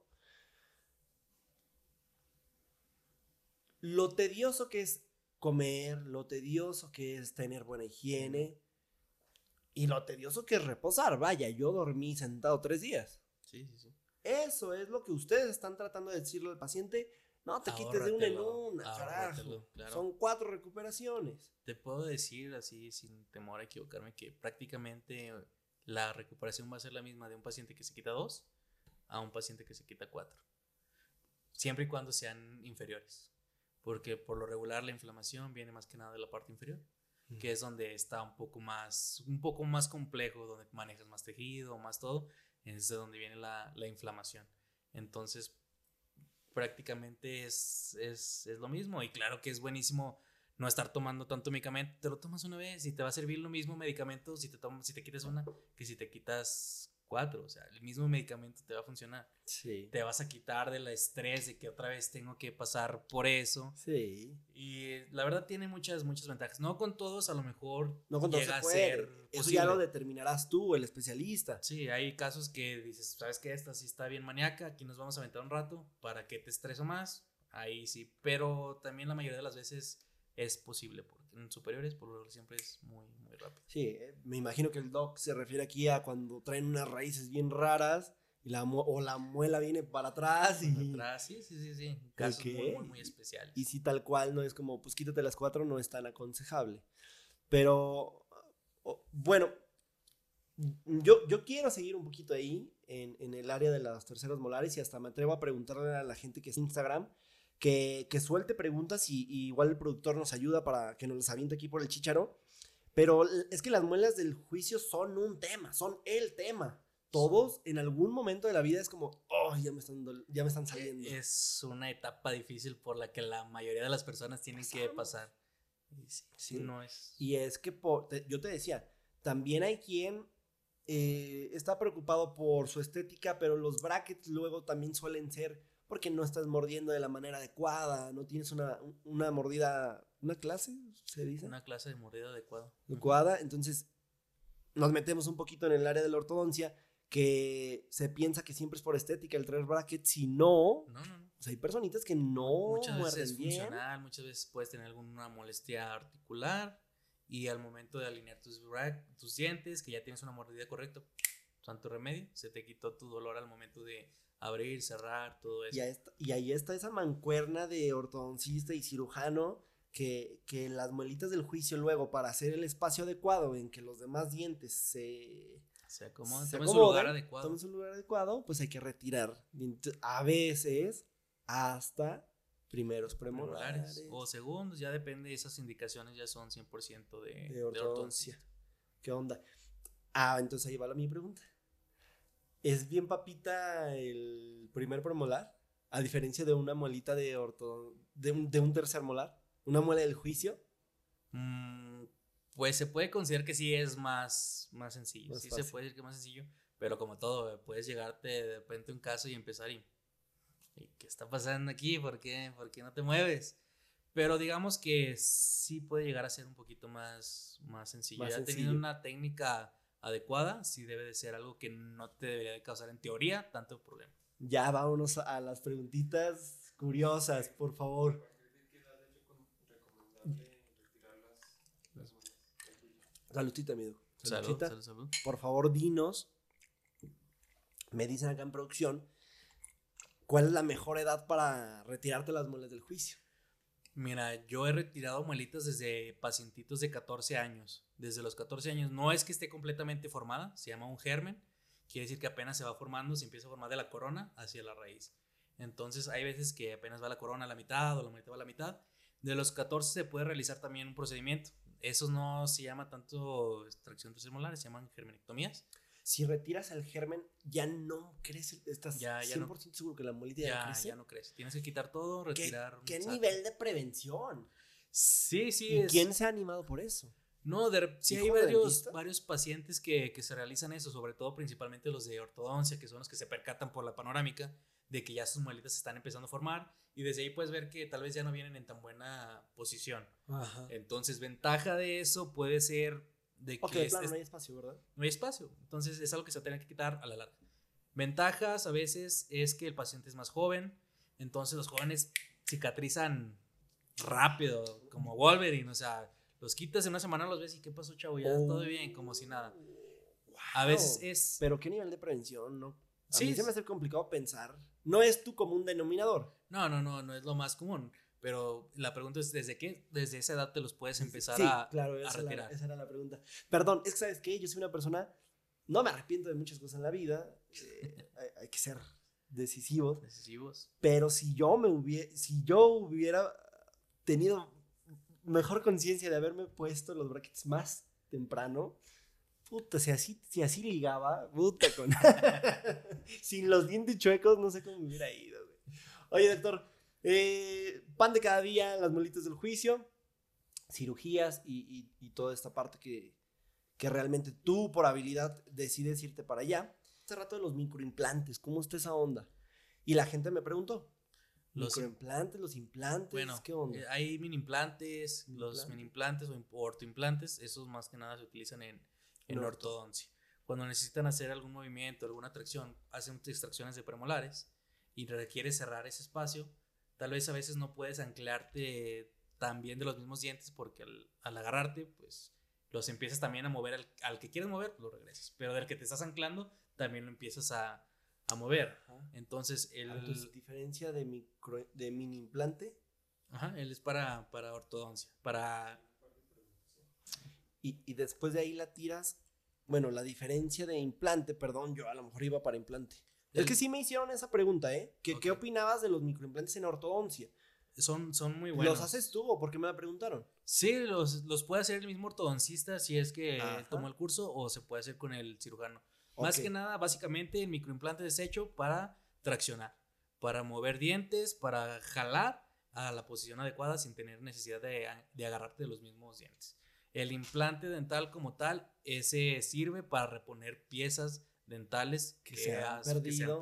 lo tedioso que es comer, lo tedioso que es tener buena higiene y lo tedioso que es reposar. Vaya, yo dormí sentado tres días. Sí, sí, sí. Eso es lo que ustedes están tratando de decirle al paciente. No te quites de una en una, carajo. Son cuatro recuperaciones. Te puedo decir así, sin temor a equivocarme, que prácticamente la recuperación va a ser la misma de un paciente que se quita dos a un paciente que se quita cuatro. Siempre y cuando sean inferiores porque por lo regular la inflamación viene más que nada de la parte inferior, que es donde está un poco más, un poco más complejo, donde manejas más tejido, más todo, es de donde viene la, la inflamación. Entonces, prácticamente es, es, es, lo mismo y claro que es buenísimo no estar tomando tanto medicamento, te lo tomas una vez y te va a servir lo mismo medicamento si te, tomas, si te quitas una que si te quitas cuatro. O sea, el mismo medicamento te va a funcionar. Sí. Te vas a quitar del estrés de que otra vez tengo que pasar por eso. Sí. Y la verdad tiene muchas, muchas ventajas. No con todos, a lo mejor no con llega todos a ser. Eso ya lo determinarás tú, el especialista. Sí, hay casos que dices, ¿sabes qué? Esta sí está bien maníaca, aquí nos vamos a aventar un rato para que te estreso más. Ahí sí. Pero también la mayoría de las veces es posible, porque en superiores por lo siempre es muy, muy rápido. Sí, eh, me imagino que el doc se refiere aquí a cuando traen unas raíces bien raras y la o la muela viene para atrás y... atrás, sí, sí, sí, sí. Casos muy, muy, especiales. Y si tal cual no es como, pues quítate las cuatro, no es tan aconsejable. Pero, bueno, yo, yo quiero seguir un poquito ahí, en, en el área de las terceras molares, y hasta me atrevo a preguntarle a la gente que es Instagram, que, suelte preguntas y, igual el productor nos ayuda para que nos las aviente aquí por el chicharo. Pero es que las muelas del juicio son un tema, son el tema. Todos en algún momento de la vida es como, oh, ya me están, ya me están saliendo. Es una etapa difícil por la que la mayoría de las personas tienen que pasar. Sí, No es... Y es que yo te decía, también hay quien eh, está preocupado por su estética, pero los brackets luego también suelen ser porque no estás mordiendo de la manera adecuada, no tienes una, una mordida, una clase, se dice. Una clase de mordida adecuada. Adecuada, entonces nos metemos un poquito en el área de la ortodoncia, que se piensa que siempre es por estética el traer brackets, si no, no, no, no. hay personitas que no muchas veces es funcional, muchas veces puedes tener alguna molestia articular y al momento de alinear tus, tus dientes, que ya tienes una mordida correcta, santo remedio, se te quitó tu dolor al momento de abrir, cerrar, todo eso. Y, ahí está esa mancuerna de ortodoncista y cirujano que, que, las muelitas del juicio luego para hacer el espacio adecuado en que los demás dientes se... Se acomodan, tomen su lugar adecuado. Tomen su lugar adecuado, pues hay que retirar. A veces hasta primeros premolares. O segundos, ya depende, esas indicaciones ya son 100% de, de, ortodoncia. ¿Qué onda? Ah, entonces ahí va la mi pregunta. Es bien papita el primer premolar, a diferencia de una muelita de orto, de un, tercer molar, una muela del juicio. Mm, pues se puede considerar que sí es más, más sencillo. sí se puede decir que es más sencillo, pero como todo, puedes llegarte de repente a un caso y empezar y, ¿qué está pasando aquí? ¿Por qué? ¿Por qué no te mueves? Pero digamos que sí puede llegar a ser un poquito más, más sencillo. ya teniendo una técnica adecuada, sí debe de ser algo que no te debería de causar en teoría tanto problema. Ya vámonos a las preguntitas curiosas, por favor. Saludita, amigo. Salud, salud, salud. Por favor, dinos. Me dicen acá en producción. ¿Cuál es la mejor edad para retirarte las muelas del juicio? Mira, yo he retirado muelitas desde pacientitos de 14 años. Desde los 14 años. No es que esté completamente formada, se llama un germen. Quiere decir que apenas se va formando, se empieza a formar de la corona hacia la raíz. Entonces hay veces que apenas va la corona a la mitad o la mitad va a la mitad. De los 14 se puede realizar también un procedimiento. Eso no se llama tanto extracción de molar, se llaman germenectomías. Si retiras el germen, ya no crece. Estás ya, 100% seguro que la muelita ya, crece. Ya no crece. Tienes que quitar todo, retirar. ¿Qué, nivel de prevención? Sí, sí. ¿Y quién se ha animado por eso? No, sí hay varios, varios pacientes que, que, se realizan eso, sobre todo principalmente los de ortodoncia, que son los que se percatan por la panorámica de que ya sus muelitas se están empezando a formar y desde ahí puedes ver que tal vez ya no vienen en tan buena posición. Entonces, ventaja de eso puede ser de que... Ok, claro, no hay espacio, ¿verdad? No hay espacio. Entonces, es algo que se va a tener que quitar a la larga. Ventajas a veces es que el paciente es más joven, entonces los jóvenes cicatrizan rápido, como Wolverine, o sea, los quitas en una semana, los ves y ¿qué pasó, chavo? Ya todo bien, como si nada. A veces es... Pero ¿qué nivel de prevención, no? A sí, mí se me hace complicado pensar. No es tu común denominador. No, no, no, no es lo más común. Pero la pregunta es, ¿desde qué? Desde esa edad te los puedes empezar a, claro, esa retirar. esa era la pregunta. Perdón, es que, ¿sabes qué? Yo soy una persona, no me arrepiento de muchas cosas en la vida. Eh, hay, que ser decisivos. Decisivos. Pero si yo me hubiera, si yo hubiera tenido mejor conciencia de haberme puesto los brackets más temprano, Puta, si así, si así ligaba, puta, con. Sin los dientes chuecos, no sé cómo me hubiera ido, güey. Oye, doctor, eh, pan de cada día, las molitas del juicio, cirugías y, toda esta parte que, que realmente tú, por habilidad, decides irte para allá. Hace rato de los microimplantes, ¿cómo está esa onda? Y la gente me preguntó. Los microimplantes, los implantes, bueno, ¿qué onda? Eh, hay mini implantes, los mini implantes o ortoimplantes, esos más que nada se utilizan en en ortodoncia. Cuando necesitan hacer algún movimiento, alguna tracción, hacen extracciones de premolares y requiere cerrar ese espacio. Tal vez a veces no puedes anclarte tan bien de los mismos dientes porque al, agarrarte, pues los empiezas también a mover. Al, que quieres mover, lo regresas. Pero del que te estás anclando, también lo empiezas a, mover. Entonces, el. Entonces, diferencia de, micro, de mini implante. Ajá, él es para, para ortodoncia. Para y, después de ahí la tiras. Bueno, la diferencia de implante, perdón, yo a lo mejor iba para implante. Es que sí me hicieron esa pregunta, ¿eh? ¿Qué opinabas de los microimplantes en ortodoncia? Son, son muy buenos. ¿Los haces tú o por qué me la preguntaron? Sí, los, los puede hacer el mismo ortodoncista si es que tomó el curso o se puede hacer con el cirujano. Más que nada, básicamente, el microimplante es hecho para traccionar, para mover dientes, para jalar a la posición adecuada sin tener necesidad de, de agarrarte de los mismos dientes. El implante dental como tal, ese sirve para reponer piezas dentales que, se, han perdido,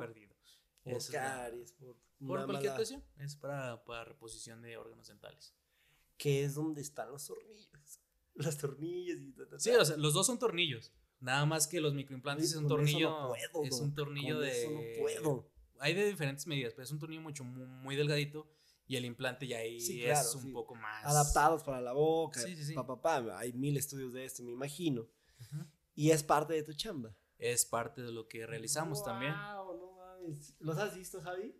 Por caries, por, por cualquier cuestión. Es para, para reposición de órganos dentales. Que es donde están los tornillos. Las tornillas y Sí, o sea, los dos son tornillos. Nada más que los microimplantes es un tornillo. es un tornillo de. Eso no puedo. Hay de diferentes medidas, pero es un tornillo mucho muy delgadito y el implante ya ahí es un poco más. Adaptados para la boca. Sí, sí, sí. Hay mil estudios de esto, me imagino. Y es parte de tu chamba. Es parte de lo que realizamos también. No mames. ¿Los has visto, Javi?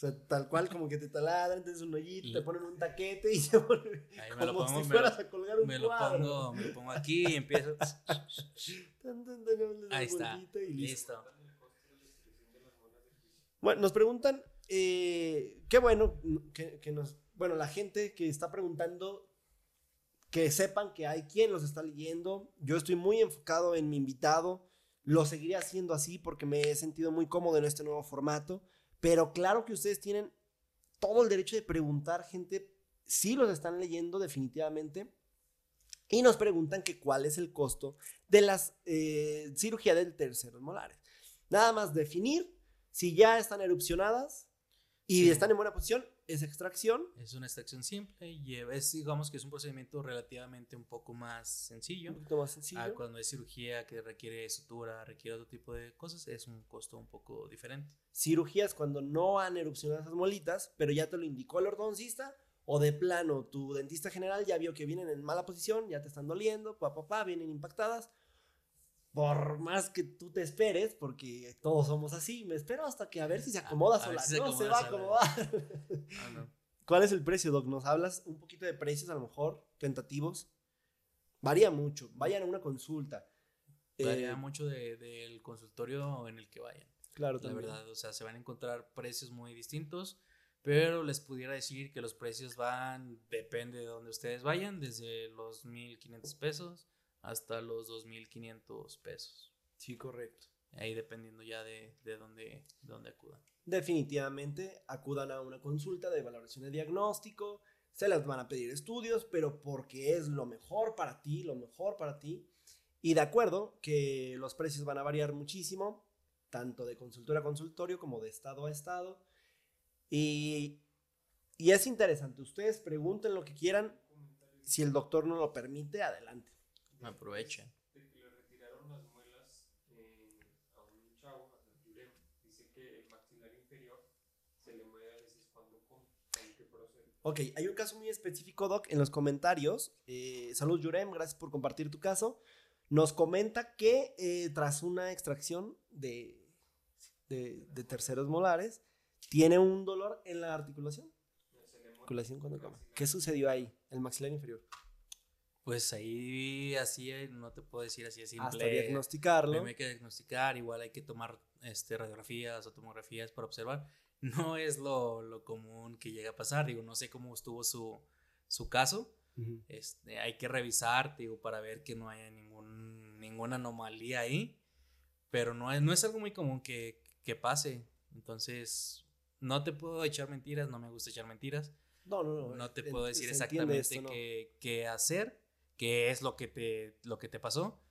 Sea, tal cual como que te taladran, te un hoyito, te ponen un taquete y se vuelve Ahí me lo pongo, si fueras a colgar un me Lo pongo, me lo pongo aquí y empiezo. Ahí está. listo. Bueno, nos preguntan eh, qué bueno que, nos, bueno, la gente que está preguntando, que sepan que hay quien los está leyendo. Yo estoy muy enfocado en mi invitado. Lo seguiré haciendo así porque me he sentido muy cómodo en este nuevo formato. Pero claro que ustedes tienen todo el derecho de preguntar, gente. Si los están leyendo definitivamente. Y nos preguntan que cuál es el costo de las eh, cirugías del terceros molares. Nada más definir si ya están erupcionadas y están en buena posición, esa extracción. Es una extracción simple y es, digamos que es un procedimiento relativamente un poco más sencillo. Un poquito más sencillo. cuando es cirugía que requiere sutura, requiere otro tipo de cosas, es un costo un poco diferente. Cirugías cuando no han erupcionado esas molitas, pero ya te lo indicó el ortodoncista, o de plano tu dentista general ya vio que vienen en mala posición, ya te están doliendo, papá, pa, vienen impactadas por más que tú te esperes, porque todos somos así, me espero hasta que a ver si se acomoda sola. no se va a acomodar. Ah, ¿Cuál es el precio, Doc? ¿Nos hablas un poquito de precios a lo mejor, tentativos? Varía mucho, vayan a una consulta. Varía eh, mucho del consultorio en el que vayan. Claro, La verdad, o sea, se van a encontrar precios muy distintos, pero les pudiera decir que los precios van, depende de donde ustedes vayan, desde los 1500 pesos hasta los 2.500 pesos. Sí, correcto. Ahí dependiendo ya de, de, dónde, dónde acudan. Definitivamente acudan a una consulta de valoración de diagnóstico, se les van a pedir estudios, pero porque es lo mejor para ti, lo mejor para ti. Y de acuerdo que los precios van a variar muchísimo, tanto de consultorio a consultorio como de estado a estado. Y, y es interesante, ustedes pregunten lo que quieran, si el doctor no lo permite, adelante. Aprovechen. De que le retiraron las muelas eh, a un chavo, a Yurem, dice que el maxilar inferior se le mueve a veces cuando come. ¿Qué procede? Ok, hay un caso muy específico, Doc, en los comentarios. Eh, salud, Yurem, gracias por compartir tu caso. Nos comenta que eh, tras una extracción de, de, de, terceros molares, tiene un dolor en la articulación. articulación cuando come. ¿Qué sucedió ahí? El maxilar inferior. Pues ahí así eh, no te puedo decir así de simple. Hasta diagnosticarlo. Hay que diagnosticar, igual hay que tomar este, radiografías o tomografías para observar. No es lo, lo común que llega a pasar, digo, no sé cómo estuvo su, su caso. este, hay que revisar, digo, para ver que no haya ningún, ninguna anomalía ahí. Pero no es, no es algo muy común que, que pase. Entonces, no te puedo echar mentiras, no me gusta echar mentiras. No, no, no. No te puedo decir exactamente qué, qué hacer qué es lo que te, lo que te pasó.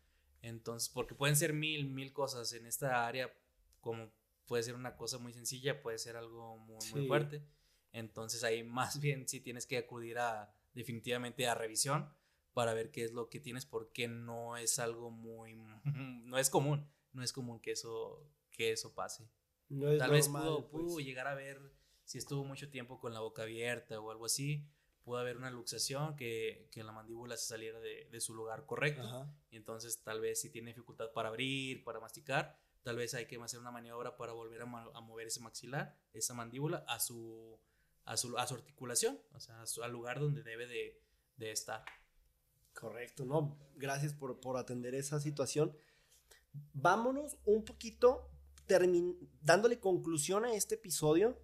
Entonces, porque pueden ser mil, mil cosas en esta área, como puede ser una cosa muy sencilla, puede ser algo muy, muy fuerte. Entonces ahí más bien sí tienes que acudir a definitivamente a revisión para ver qué es lo que tienes porque no es algo muy no es común, no es común que eso que eso pase. Tal vez pudo, pudo pues. llegar a ver si estuvo mucho tiempo con la boca abierta o algo así, pudo haber una luxación, que, que la mandíbula se saliera de, de su lugar correcto. Y entonces tal vez si tiene dificultad para abrir, para masticar, tal vez hay que hacer una maniobra para volver a, a mover ese maxilar, esa mandíbula, a su, a su, a su articulación, o sea, al lugar donde debe de, de estar. Correcto, ¿no? Gracias por, por atender esa situación. Vámonos un poquito dándole conclusión a este episodio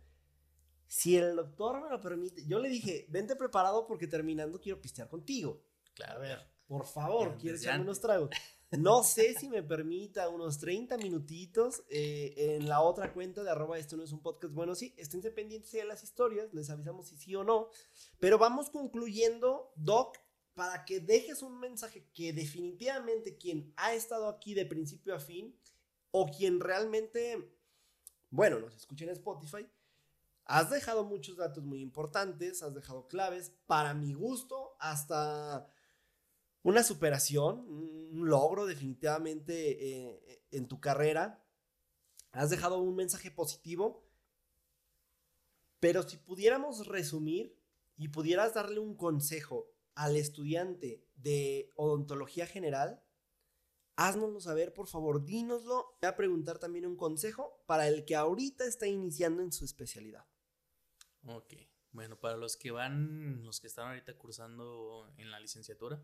si el doctor me lo permite, yo le dije, vente preparado porque terminando quiero pistear contigo. Claro. A ver, por favor, quiero echarme unos tragos. No sé si me permita unos 30 minutitos eh, en la otra cuenta de arroba esto no es un podcast. Bueno, sí, esténse pendientes de las historias, les avisamos si sí o no. Pero vamos concluyendo, Doc, para que dejes un mensaje que definitivamente quien ha estado aquí de principio a fin o quien realmente, bueno, nos escucha en Spotify, Has dejado muchos datos muy importantes, has dejado claves, para mi gusto, hasta una superación, un logro definitivamente eh, en tu carrera. Has dejado un mensaje positivo, pero si pudiéramos resumir y pudieras darle un consejo al estudiante de odontología general, haznoslo saber, por favor, dínoslo. Voy a preguntar también un consejo para el que ahorita está iniciando en su especialidad. Ok, bueno, para los que van, los que están ahorita cursando en la licenciatura,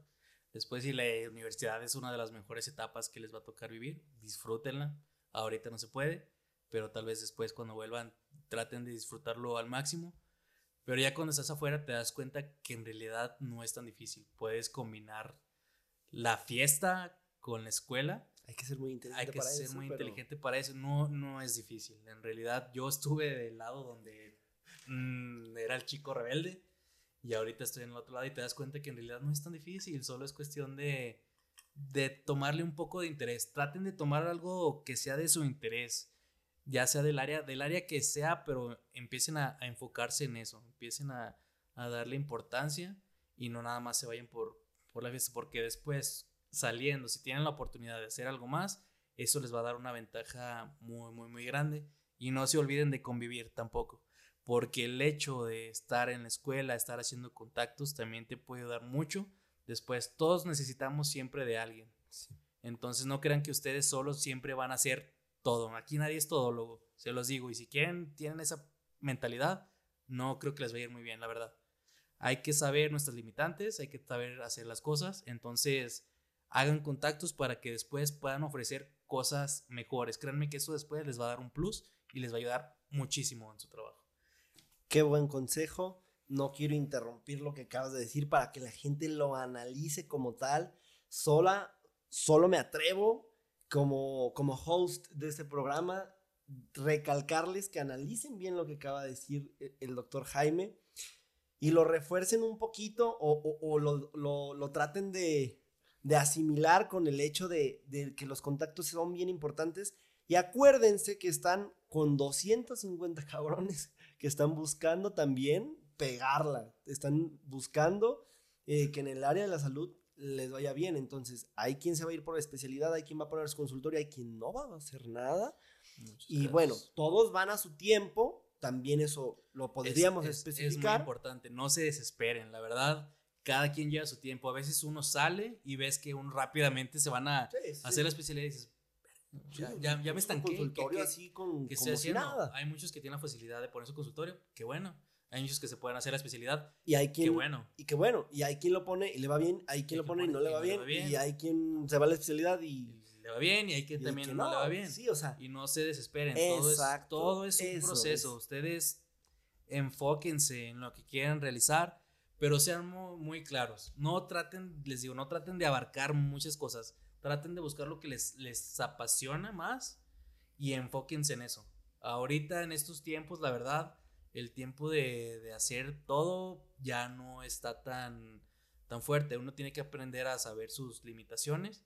después si la universidad es una de las mejores etapas que les va a tocar vivir, disfrútenla. Ahorita no se puede, pero tal vez después cuando vuelvan traten de disfrutarlo al máximo. Pero ya cuando estás afuera te das cuenta que en realidad no es tan difícil. Puedes combinar la fiesta con la escuela. Hay que ser muy inteligente Hay que ser muy inteligente para eso. No, no es difícil. En realidad yo estuve del lado donde Mm, era el chico rebelde y ahorita estoy en el otro lado y te das cuenta que en realidad no es tan difícil, solo es cuestión de, de tomarle un poco de interés. Traten de tomar algo que sea de su interés. ya sea del área, del área que sea, pero empiecen a, enfocarse en eso, empiecen a, darle importancia y no nada más se vayan por, por la fiesta, porque después saliendo, si tienen la oportunidad de hacer algo más, eso les va a dar una ventaja muy, muy, muy grande. Y no se olviden de convivir tampoco, porque el hecho de estar en la escuela, estar haciendo contactos, también te puede dar mucho. Después, todos necesitamos siempre de alguien. Entonces, no crean que ustedes solos siempre van a hacer todo. Aquí nadie es todólogo, se los digo. Y si quieren, tienen esa mentalidad, no creo que les vaya a ir muy bien, la verdad. Hay que saber nuestras limitantes, hay que saber hacer las cosas. Entonces, hagan contactos para que después puedan ofrecer cosas mejores. Créanme que eso después les va a dar un plus y les va a ayudar muchísimo en su trabajo. Qué buen consejo. No quiero interrumpir lo que acabas de decir para que la gente lo analice como tal. Sola, solo me atrevo como, como host de este programa recalcarles que analicen bien lo que acaba de decir e, el doctor Jaime y lo refuercen un poquito o, lo, traten de, de, asimilar con el hecho de, de, que los contactos son bien importantes. Y acuérdense que están con 250 cabrones que están buscando también pegarla. Están buscando eh, que en el área de la salud les vaya bien. Entonces, hay quien se va a ir por la especialidad, hay quien va a poner su consultorio, hay quien no va a hacer nada. y bueno, todos van a su tiempo. También eso lo podríamos especificar. Es muy importante, no se desesperen, la verdad. Cada quien lleva su tiempo. A veces uno sale y ves que un rápidamente se van a hacer la especialidad y dices, ya, ya, me estanqué. consultorio así con, que nada. Hay muchos que tienen la facilidad de poner su consultorio, qué bueno. Hay muchos que se pueden hacer la especialidad. Y hay quien. Qué bueno. Y qué bueno. Y hay quien lo pone y le va bien. Hay quien lo pone y no le va, bien, Y hay quien se va a la especialidad y. Le va bien y hay quien también no, le va bien. Sí, o sea. Y no se desesperen. Exacto, todo es, todo es un proceso. Ustedes enfóquense en lo que quieren realizar, pero sean muy, muy claros. No traten, les digo, no traten de abarcar muchas cosas Traten de buscar lo que les, les apasiona más y enfóquense en eso. Ahorita en estos tiempos, la verdad, el tiempo de, hacer todo ya no está tan, tan fuerte. Uno tiene que aprender a saber sus limitaciones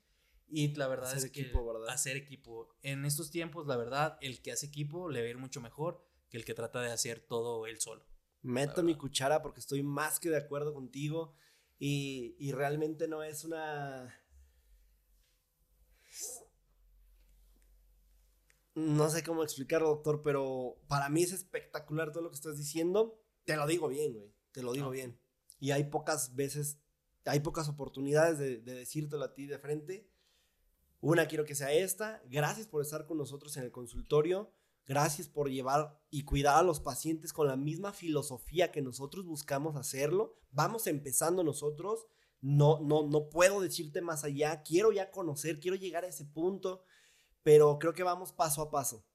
y la verdad es que hacer equipo. En estos tiempos, la verdad, el que hace equipo le va a ir mucho mejor que el que trata de hacer todo él solo. Meto mi cuchara porque estoy más que de acuerdo contigo y, y realmente no es una no sé cómo explicarlo, doctor, pero para mí es espectacular todo lo que estás diciendo. Te lo digo bien, güey. Te lo digo bien. Y hay pocas veces, hay pocas oportunidades de, de, decírtelo a ti de frente. Una quiero que sea esta. Gracias por estar con nosotros en el consultorio. Gracias por llevar y cuidar a los pacientes con la misma filosofía que nosotros buscamos hacerlo. Vamos empezando nosotros. No, no, no puedo decirte más allá. Quiero ya conocer, quiero llegar a ese punto pero creo que vamos paso a paso.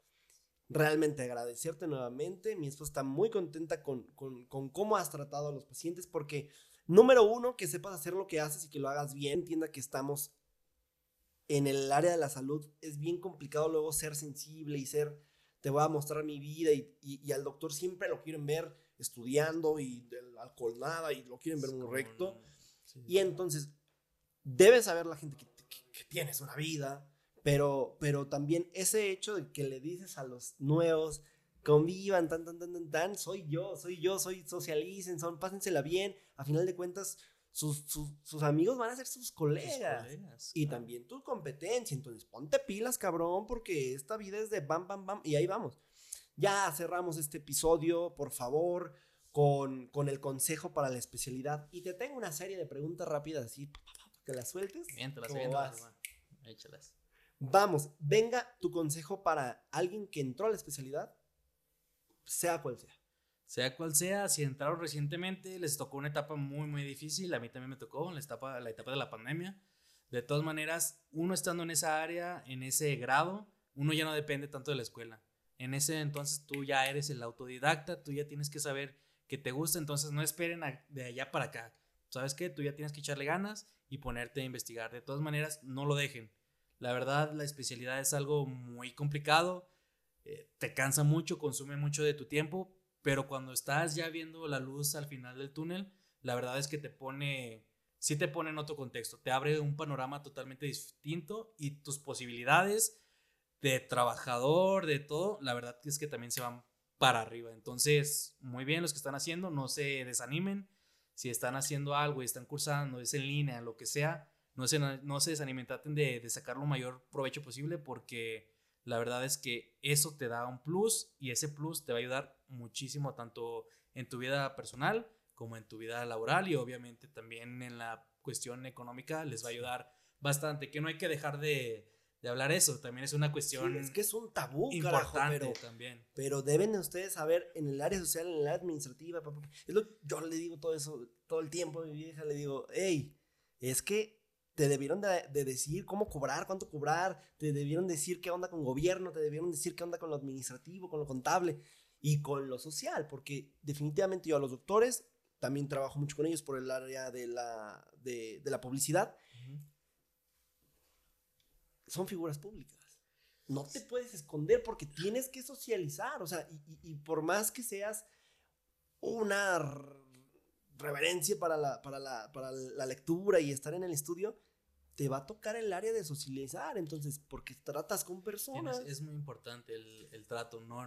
Realmente agradecerte nuevamente. Mi esposa está muy contenta con, cómo has tratado a los pacientes porque, número uno, que sepas hacer lo que haces y que lo hagas bien. Entienda que estamos en el área de la salud. Es bien complicado luego ser sensible y ser, te voy a mostrar mi vida y, al doctor siempre lo quieren ver estudiando y del alcohol nada y lo quieren ver muy recto. Y entonces, debes saber la gente que, que tienes una vida, pero, pero también ese hecho de que le dices a los nuevos, convivan, tan, tan, tan, tan, tan, soy yo, soy yo, soy, socialicen, son, pásensela bien. A final de cuentas, sus, sus, amigos van a ser sus colegas. y también tu competencia. Entonces, ponte pilas, cabrón, porque esta vida es de bam, bam, bam. Y ahí vamos. Ya cerramos este episodio, por favor, con, con el consejo para la especialidad. Y te tengo una serie de preguntas rápidas así, que las sueltes. Miéntalas, Échalas. Vamos, venga tu consejo para alguien que entró a la especialidad, sea cual sea. Sea cual sea, si entraron recientemente, les tocó una etapa muy, muy difícil. A mí también me tocó la etapa, la etapa de la pandemia. De todas maneras, uno estando en esa área, en ese grado, uno ya no depende tanto de la escuela. En ese entonces tú ya eres el autodidacta, tú ya tienes que saber que te gusta, entonces no esperen de allá para acá. ¿Sabes qué? Tú ya tienes que echarle ganas y ponerte a investigar. De todas maneras, no lo dejen. La verdad, la especialidad es algo muy complicado, eh, te cansa mucho, consume mucho de tu tiempo, pero cuando estás ya viendo la luz al final del túnel, la verdad es que te pone, sí te pone en otro contexto, te abre un panorama totalmente distinto y tus posibilidades de trabajador, de todo, la verdad es que también se van para arriba. Entonces, muy bien los que están haciendo, no se desanimen. Si están haciendo algo y están cursando, es en línea, lo que sea, no se, no se desanimen, traten de, de sacar lo mayor provecho posible porque la verdad es que eso te da un plus y ese plus te va a ayudar muchísimo tanto en tu vida personal como en tu vida laboral y obviamente también en la cuestión económica les va a ayudar bastante, que no hay que dejar de, de hablar eso, también es una cuestión es que es un tabú, importante pero, también. Pero deben ustedes saber en el área social, en el área administrativa, es lo yo le digo todo eso todo el tiempo a mi vieja, le digo, hey, es que te debieron de, de, decir cómo cobrar, cuánto cobrar, te debieron decir qué onda con gobierno, te debieron decir qué onda con lo administrativo, con lo contable y con lo social, porque definitivamente yo a los doctores también trabajo mucho con ellos por el área de la, de, de la publicidad son figuras públicas. No te puedes esconder porque tienes que socializar, o sea, y, por más que seas una reverencia para la, para, la, lectura y estar en el estudio, te va a tocar el área de socializar, entonces, porque tratas con personas. es muy importante el, trato, no,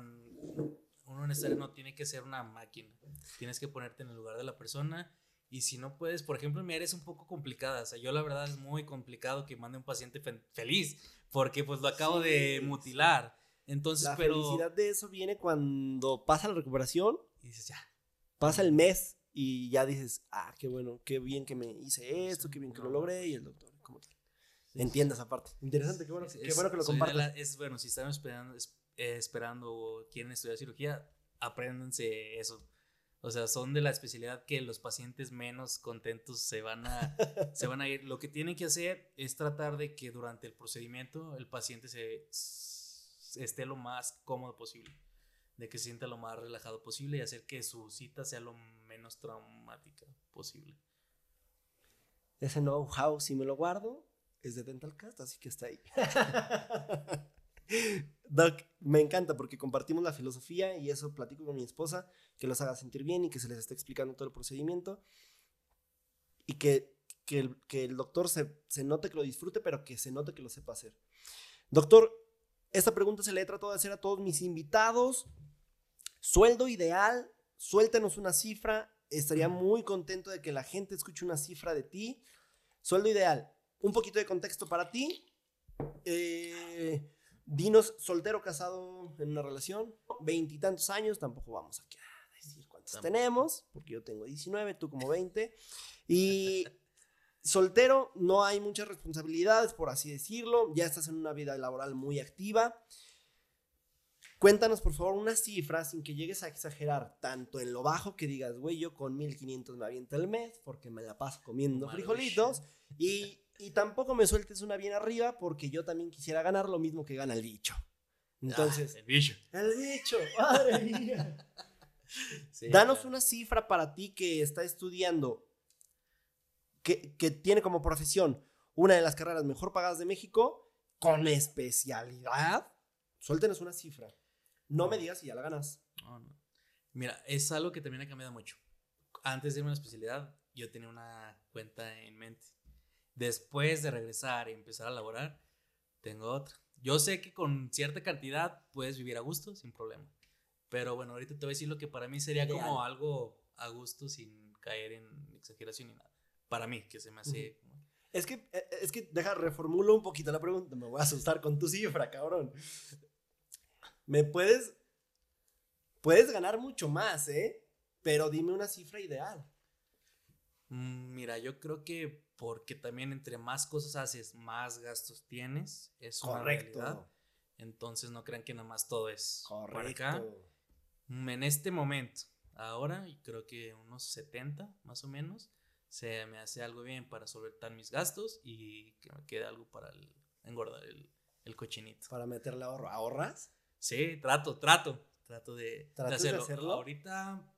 uno necesario no tiene que ser una máquina, tienes que ponerte en el lugar de la persona y si no puedes, por ejemplo, mi área es un poco complicada. O sea, yo la verdad es muy complicado que mande un paciente feliz porque pues lo acabo de mutilar. Entonces, la felicidad de eso viene cuando pasa la recuperación. Y dices, ya. Pasa el mes y ya dices, ah, qué bueno, qué bien que me hice esto, qué bien que lo logré. Y el doctor, ¿cómo tal? Entiendas aparte. Interesante, qué bueno, qué bueno que lo compartas. Es bueno, si están esperando, eh, esperando o quieren estudiar cirugía, apréndanse eso o sea, son de la especialidad que los pacientes menos contentos se van a, se van a ir. Lo que tienen que hacer es tratar de que durante el procedimiento el paciente se, esté lo más cómodo posible, de que se sienta lo más relajado posible y hacer que su cita sea lo menos traumática posible. Ese know-how, si me lo guardo, es de Dental Cast, así que está ahí. Doc, me encanta porque compartimos la filosofía y eso platico con mi esposa, que los haga sentir bien y que se les esté explicando todo el procedimiento y que, que, el, que el, doctor se, se, note que lo disfrute, pero que se note que lo sepa hacer. Doctor, esta pregunta se le he tratado de hacer a todos mis invitados. Sueldo ideal, suéltanos una cifra. Estaría muy contento de que la gente escuche una cifra de ti. Sueldo ideal, un poquito de contexto para ti. Eh, Dinos soltero, casado en una relación, veintitantos años, tampoco vamos a decir cuántos tenemos, porque yo tengo 19, tú como 20. Y soltero, no hay muchas responsabilidades, por así decirlo, ya estás en una vida laboral muy activa. Cuéntanos, por favor, una cifra sin que llegues a exagerar tanto en lo bajo que digas, güey, yo con 1500 me aviento el mes porque me la paso comiendo frijolitos y y tampoco me sueltes una bien arriba porque yo también quisiera ganar lo mismo que gana el bicho. Entonces. el bicho. El bicho, madre mía. Danos una cifra para ti que está estudiando, que, que tiene como profesión una de las carreras mejor pagadas de México, con especialidad. Suéltenos una cifra. No me digas si ya la ganas. No, no. Mira, es algo que también ha cambiado mucho. Antes de irme a la especialidad, yo tenía una cuenta en mente después de regresar y empezar a laborar, tengo otra. Yo sé que con cierta cantidad puedes vivir a gusto sin problema. Pero bueno, ahorita te voy a decir lo que para mí sería como algo a gusto sin caer en exageración ni nada. Para mí, que se me hace... Es que, eh, es que, deja, reformulo un poquito la pregunta. Me voy a asustar con tu cifra, cabrón. Me puedes... Puedes ganar mucho más, ¿eh? Pero dime una cifra ideal. Mm, mira, yo creo que porque también entre más cosas haces, más gastos tienes. Es Correcto. una realidad. Entonces no crean que nada más todo es Correcto. acá. Mm, en este momento, ahora, creo que unos 70 más o menos, se me hace algo bien para solventar mis gastos y que me quede algo para engordar el, el, cochinito. Para meterle ahorro. ¿Ahorras? Sí, trato, trato. Trato de, de hacerlo. de hacerlo. Ahorita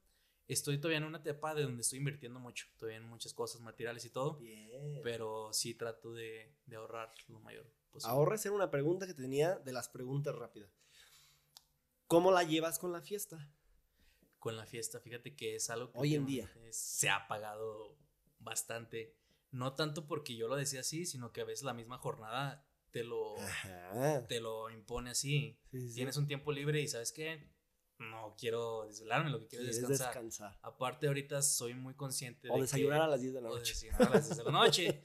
estoy todavía en una etapa de donde estoy invirtiendo mucho, todavía en muchas cosas, materiales y todo. Bien. Pero sí trato de, de ahorrar lo mayor posible. Ahorres era una pregunta que tenía de las preguntas rápidas. ¿Cómo la llevas con la fiesta? Con la fiesta, fíjate que es algo que hoy en día se ha pagado bastante. No tanto porque yo lo decía así, sino que a veces la misma jornada te lo, te lo impone así. Tienes un tiempo libre y sabes qué, no quiero desvelarme, lo que quiero es descansar. Aparte ahorita soy muy consciente o desayunar a las 10 de la noche. O desayunar a las 10 de la noche.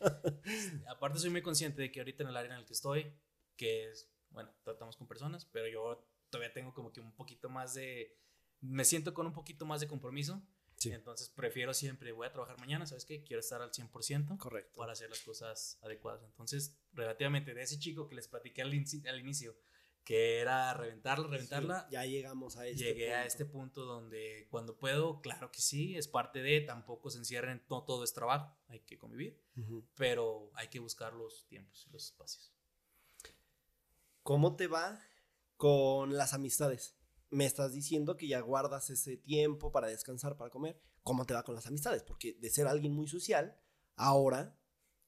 Aparte soy muy consciente de que ahorita en el área en el que estoy, que es, bueno, tratamos con personas, pero yo todavía tengo como que un poquito más de, me siento con un poquito más de compromiso. Entonces prefiero siempre, voy a trabajar mañana, ¿sabes qué? Quiero estar al 100% Correcto. para hacer las cosas adecuadas. Entonces, relativamente de ese chico que les platiqué al, al inicio, que era reventarla, reventarla. ya llegamos a este Llegué a este punto donde cuando puedo, claro que sí, es parte de, tampoco se encierren, no todo es trabajo, hay que convivir, pero hay que buscar los tiempos y los espacios. ¿Cómo te va con las amistades? Me estás diciendo que ya guardas ese tiempo para descansar, para comer. ¿Cómo te va con las amistades? Porque de ser alguien muy social, ahora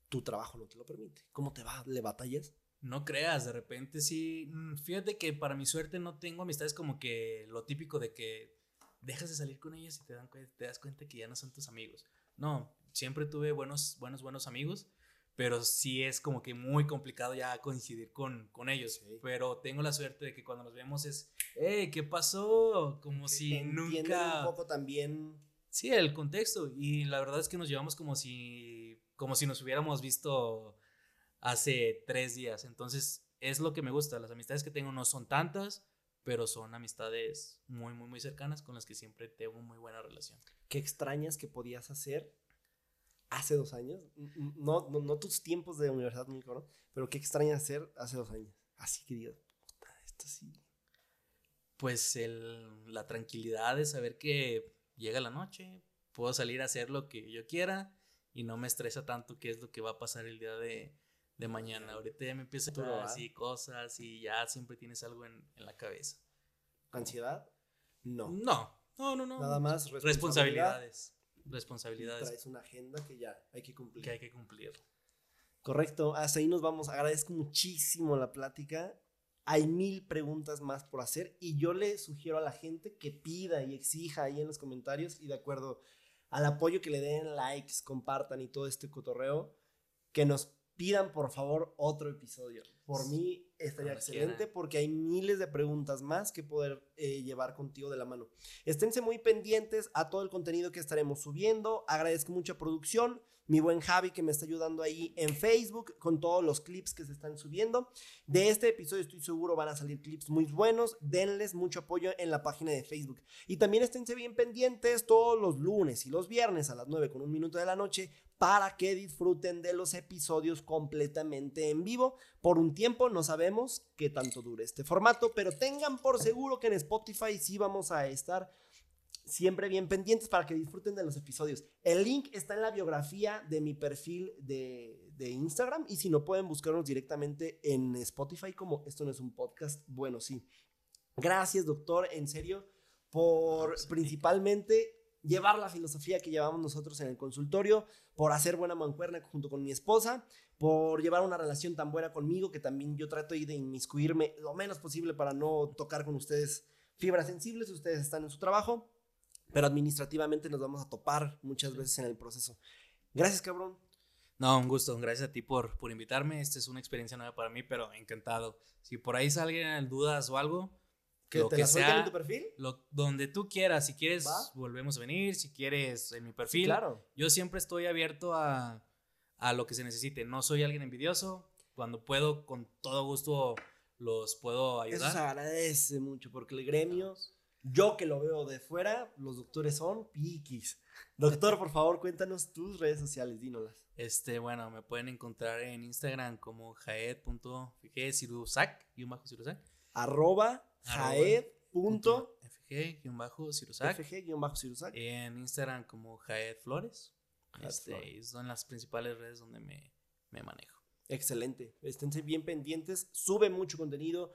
tu trabajo no te lo permite. ¿Cómo te va? ¿Le batallas? No creas, de repente sí. Mm, fíjate que para mi suerte no tengo amistades como que lo típico de que dejas de salir con ellas y te, dan, te das cuenta que ya no son tus amigos. No, siempre tuve buenos, buenos, buenos amigos, pero sí es como que muy complicado ya coincidir con, con ellos. Pero tengo la suerte de que cuando nos vemos es, hey, ¿qué pasó? Como si nunca... un poco también... Sí, el contexto. Y la verdad es que nos llevamos como si, como si nos hubiéramos visto hace tres días. Entonces, es lo que me gusta. Las amistades que tengo no son tantas, pero son amistades muy, muy, muy cercanas con las que siempre tengo muy buena relación. ¿Qué extrañas que podías hacer hace dos años? No, no, tus tiempos de universidad, muy cabrón, pero ¿qué extrañas hacer hace dos años? Así que digo, esto sí. Pues el, la tranquilidad de saber que llega la noche, puedo salir a hacer lo que yo quiera y no me estresa tanto qué es lo que va a pasar el día de, de mañana. Ahorita ya me empieza a así cosas y ya siempre tienes algo en, la cabeza. ¿Ansiedad? No. No, no, no, no. Nada más responsabilidades. Responsabilidades. Traes una agenda que ya hay que cumplir. Que hay que cumplir. Correcto. Hasta ahí nos vamos. Agradezco muchísimo la plática. Hay mil preguntas más por hacer y yo le sugiero a la gente que pida y exija ahí en los comentarios y de acuerdo al apoyo que le den likes, compartan y todo este cotorreo, que nos pidan por favor otro episodio. Por mí estaría excelente porque hay miles de preguntas más que poder eh, llevar contigo de la mano. Esténse muy pendientes a todo el contenido que estaremos subiendo. Agradezco mucha producción mi buen Javi que me está ayudando ahí en Facebook con todos los clips que se están subiendo. De este episodio estoy seguro van a salir clips muy buenos. Denles mucho apoyo en la página de Facebook. Y también esténse bien pendientes todos los lunes y los viernes a las 9 con un minuto de la noche para que disfruten de los episodios completamente en vivo. Por un tiempo no sabemos qué tanto dure este formato, pero tengan por seguro que en Spotify sí vamos a estar siempre bien pendientes para que disfruten de los episodios. El link está en la biografía de mi perfil de, Instagram y si no pueden buscarnos directamente en Spotify como esto no es un podcast, bueno, sí. Gracias, doctor, en serio, por principalmente llevar la filosofía que llevamos nosotros en el consultorio, por hacer buena mancuerna junto con mi esposa, por llevar una relación tan buena conmigo que también yo trato de inmiscuirme lo menos posible para no tocar con ustedes fibras sensibles, ustedes están en su trabajo pero administrativamente nos vamos a topar muchas veces en el proceso. Gracias, cabrón. No, un gusto. Gracias a ti por, por invitarme. Esta es una experiencia nueva para mí, pero encantado. Si por ahí salen dudas o algo, ¿Que lo te que sea, en tu perfil? Lo, donde tú quieras. Si quieres, volvemos a venir. Si quieres, en mi perfil. claro. Yo siempre estoy abierto a, a lo que se necesite. No soy alguien envidioso. Cuando puedo, con todo gusto los puedo ayudar. Eso se agradece mucho porque el gremio yo que lo veo de fuera, los doctores son piquis. Doctor, por favor, cuéntanos tus redes sociales, dínolas. Este, bueno, me pueden encontrar en Instagram como jaed.fg y un bajo cirusac. Arroba jaed.fg-cirusac. fg-cirusac. En Instagram como jaed flores. Este, son las principales redes donde me, me manejo. Excelente. Esténse bien pendientes. Sube mucho contenido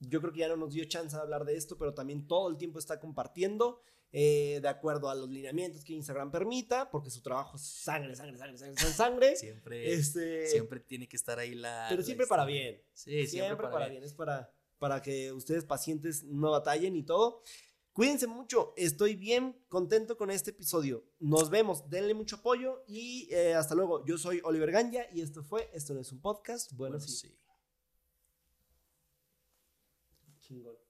yo creo que ya no nos dio chance de hablar de esto, pero también todo el tiempo está compartiendo eh, de acuerdo a los lineamientos que Instagram permita, porque su trabajo es sangre, sangre, sangre, sangre, sangre. siempre, este, siempre tiene que estar ahí la... Pero siempre para bien. Sí, siempre, para, bien. Es para, para que ustedes pacientes no batallen y todo. Cuídense mucho, estoy bien contento con este episodio. Nos vemos, denle mucho apoyo y eh, hasta luego. Yo soy Oliver Ganya y esto fue, esto no es un podcast, bueno, sí. Chingón.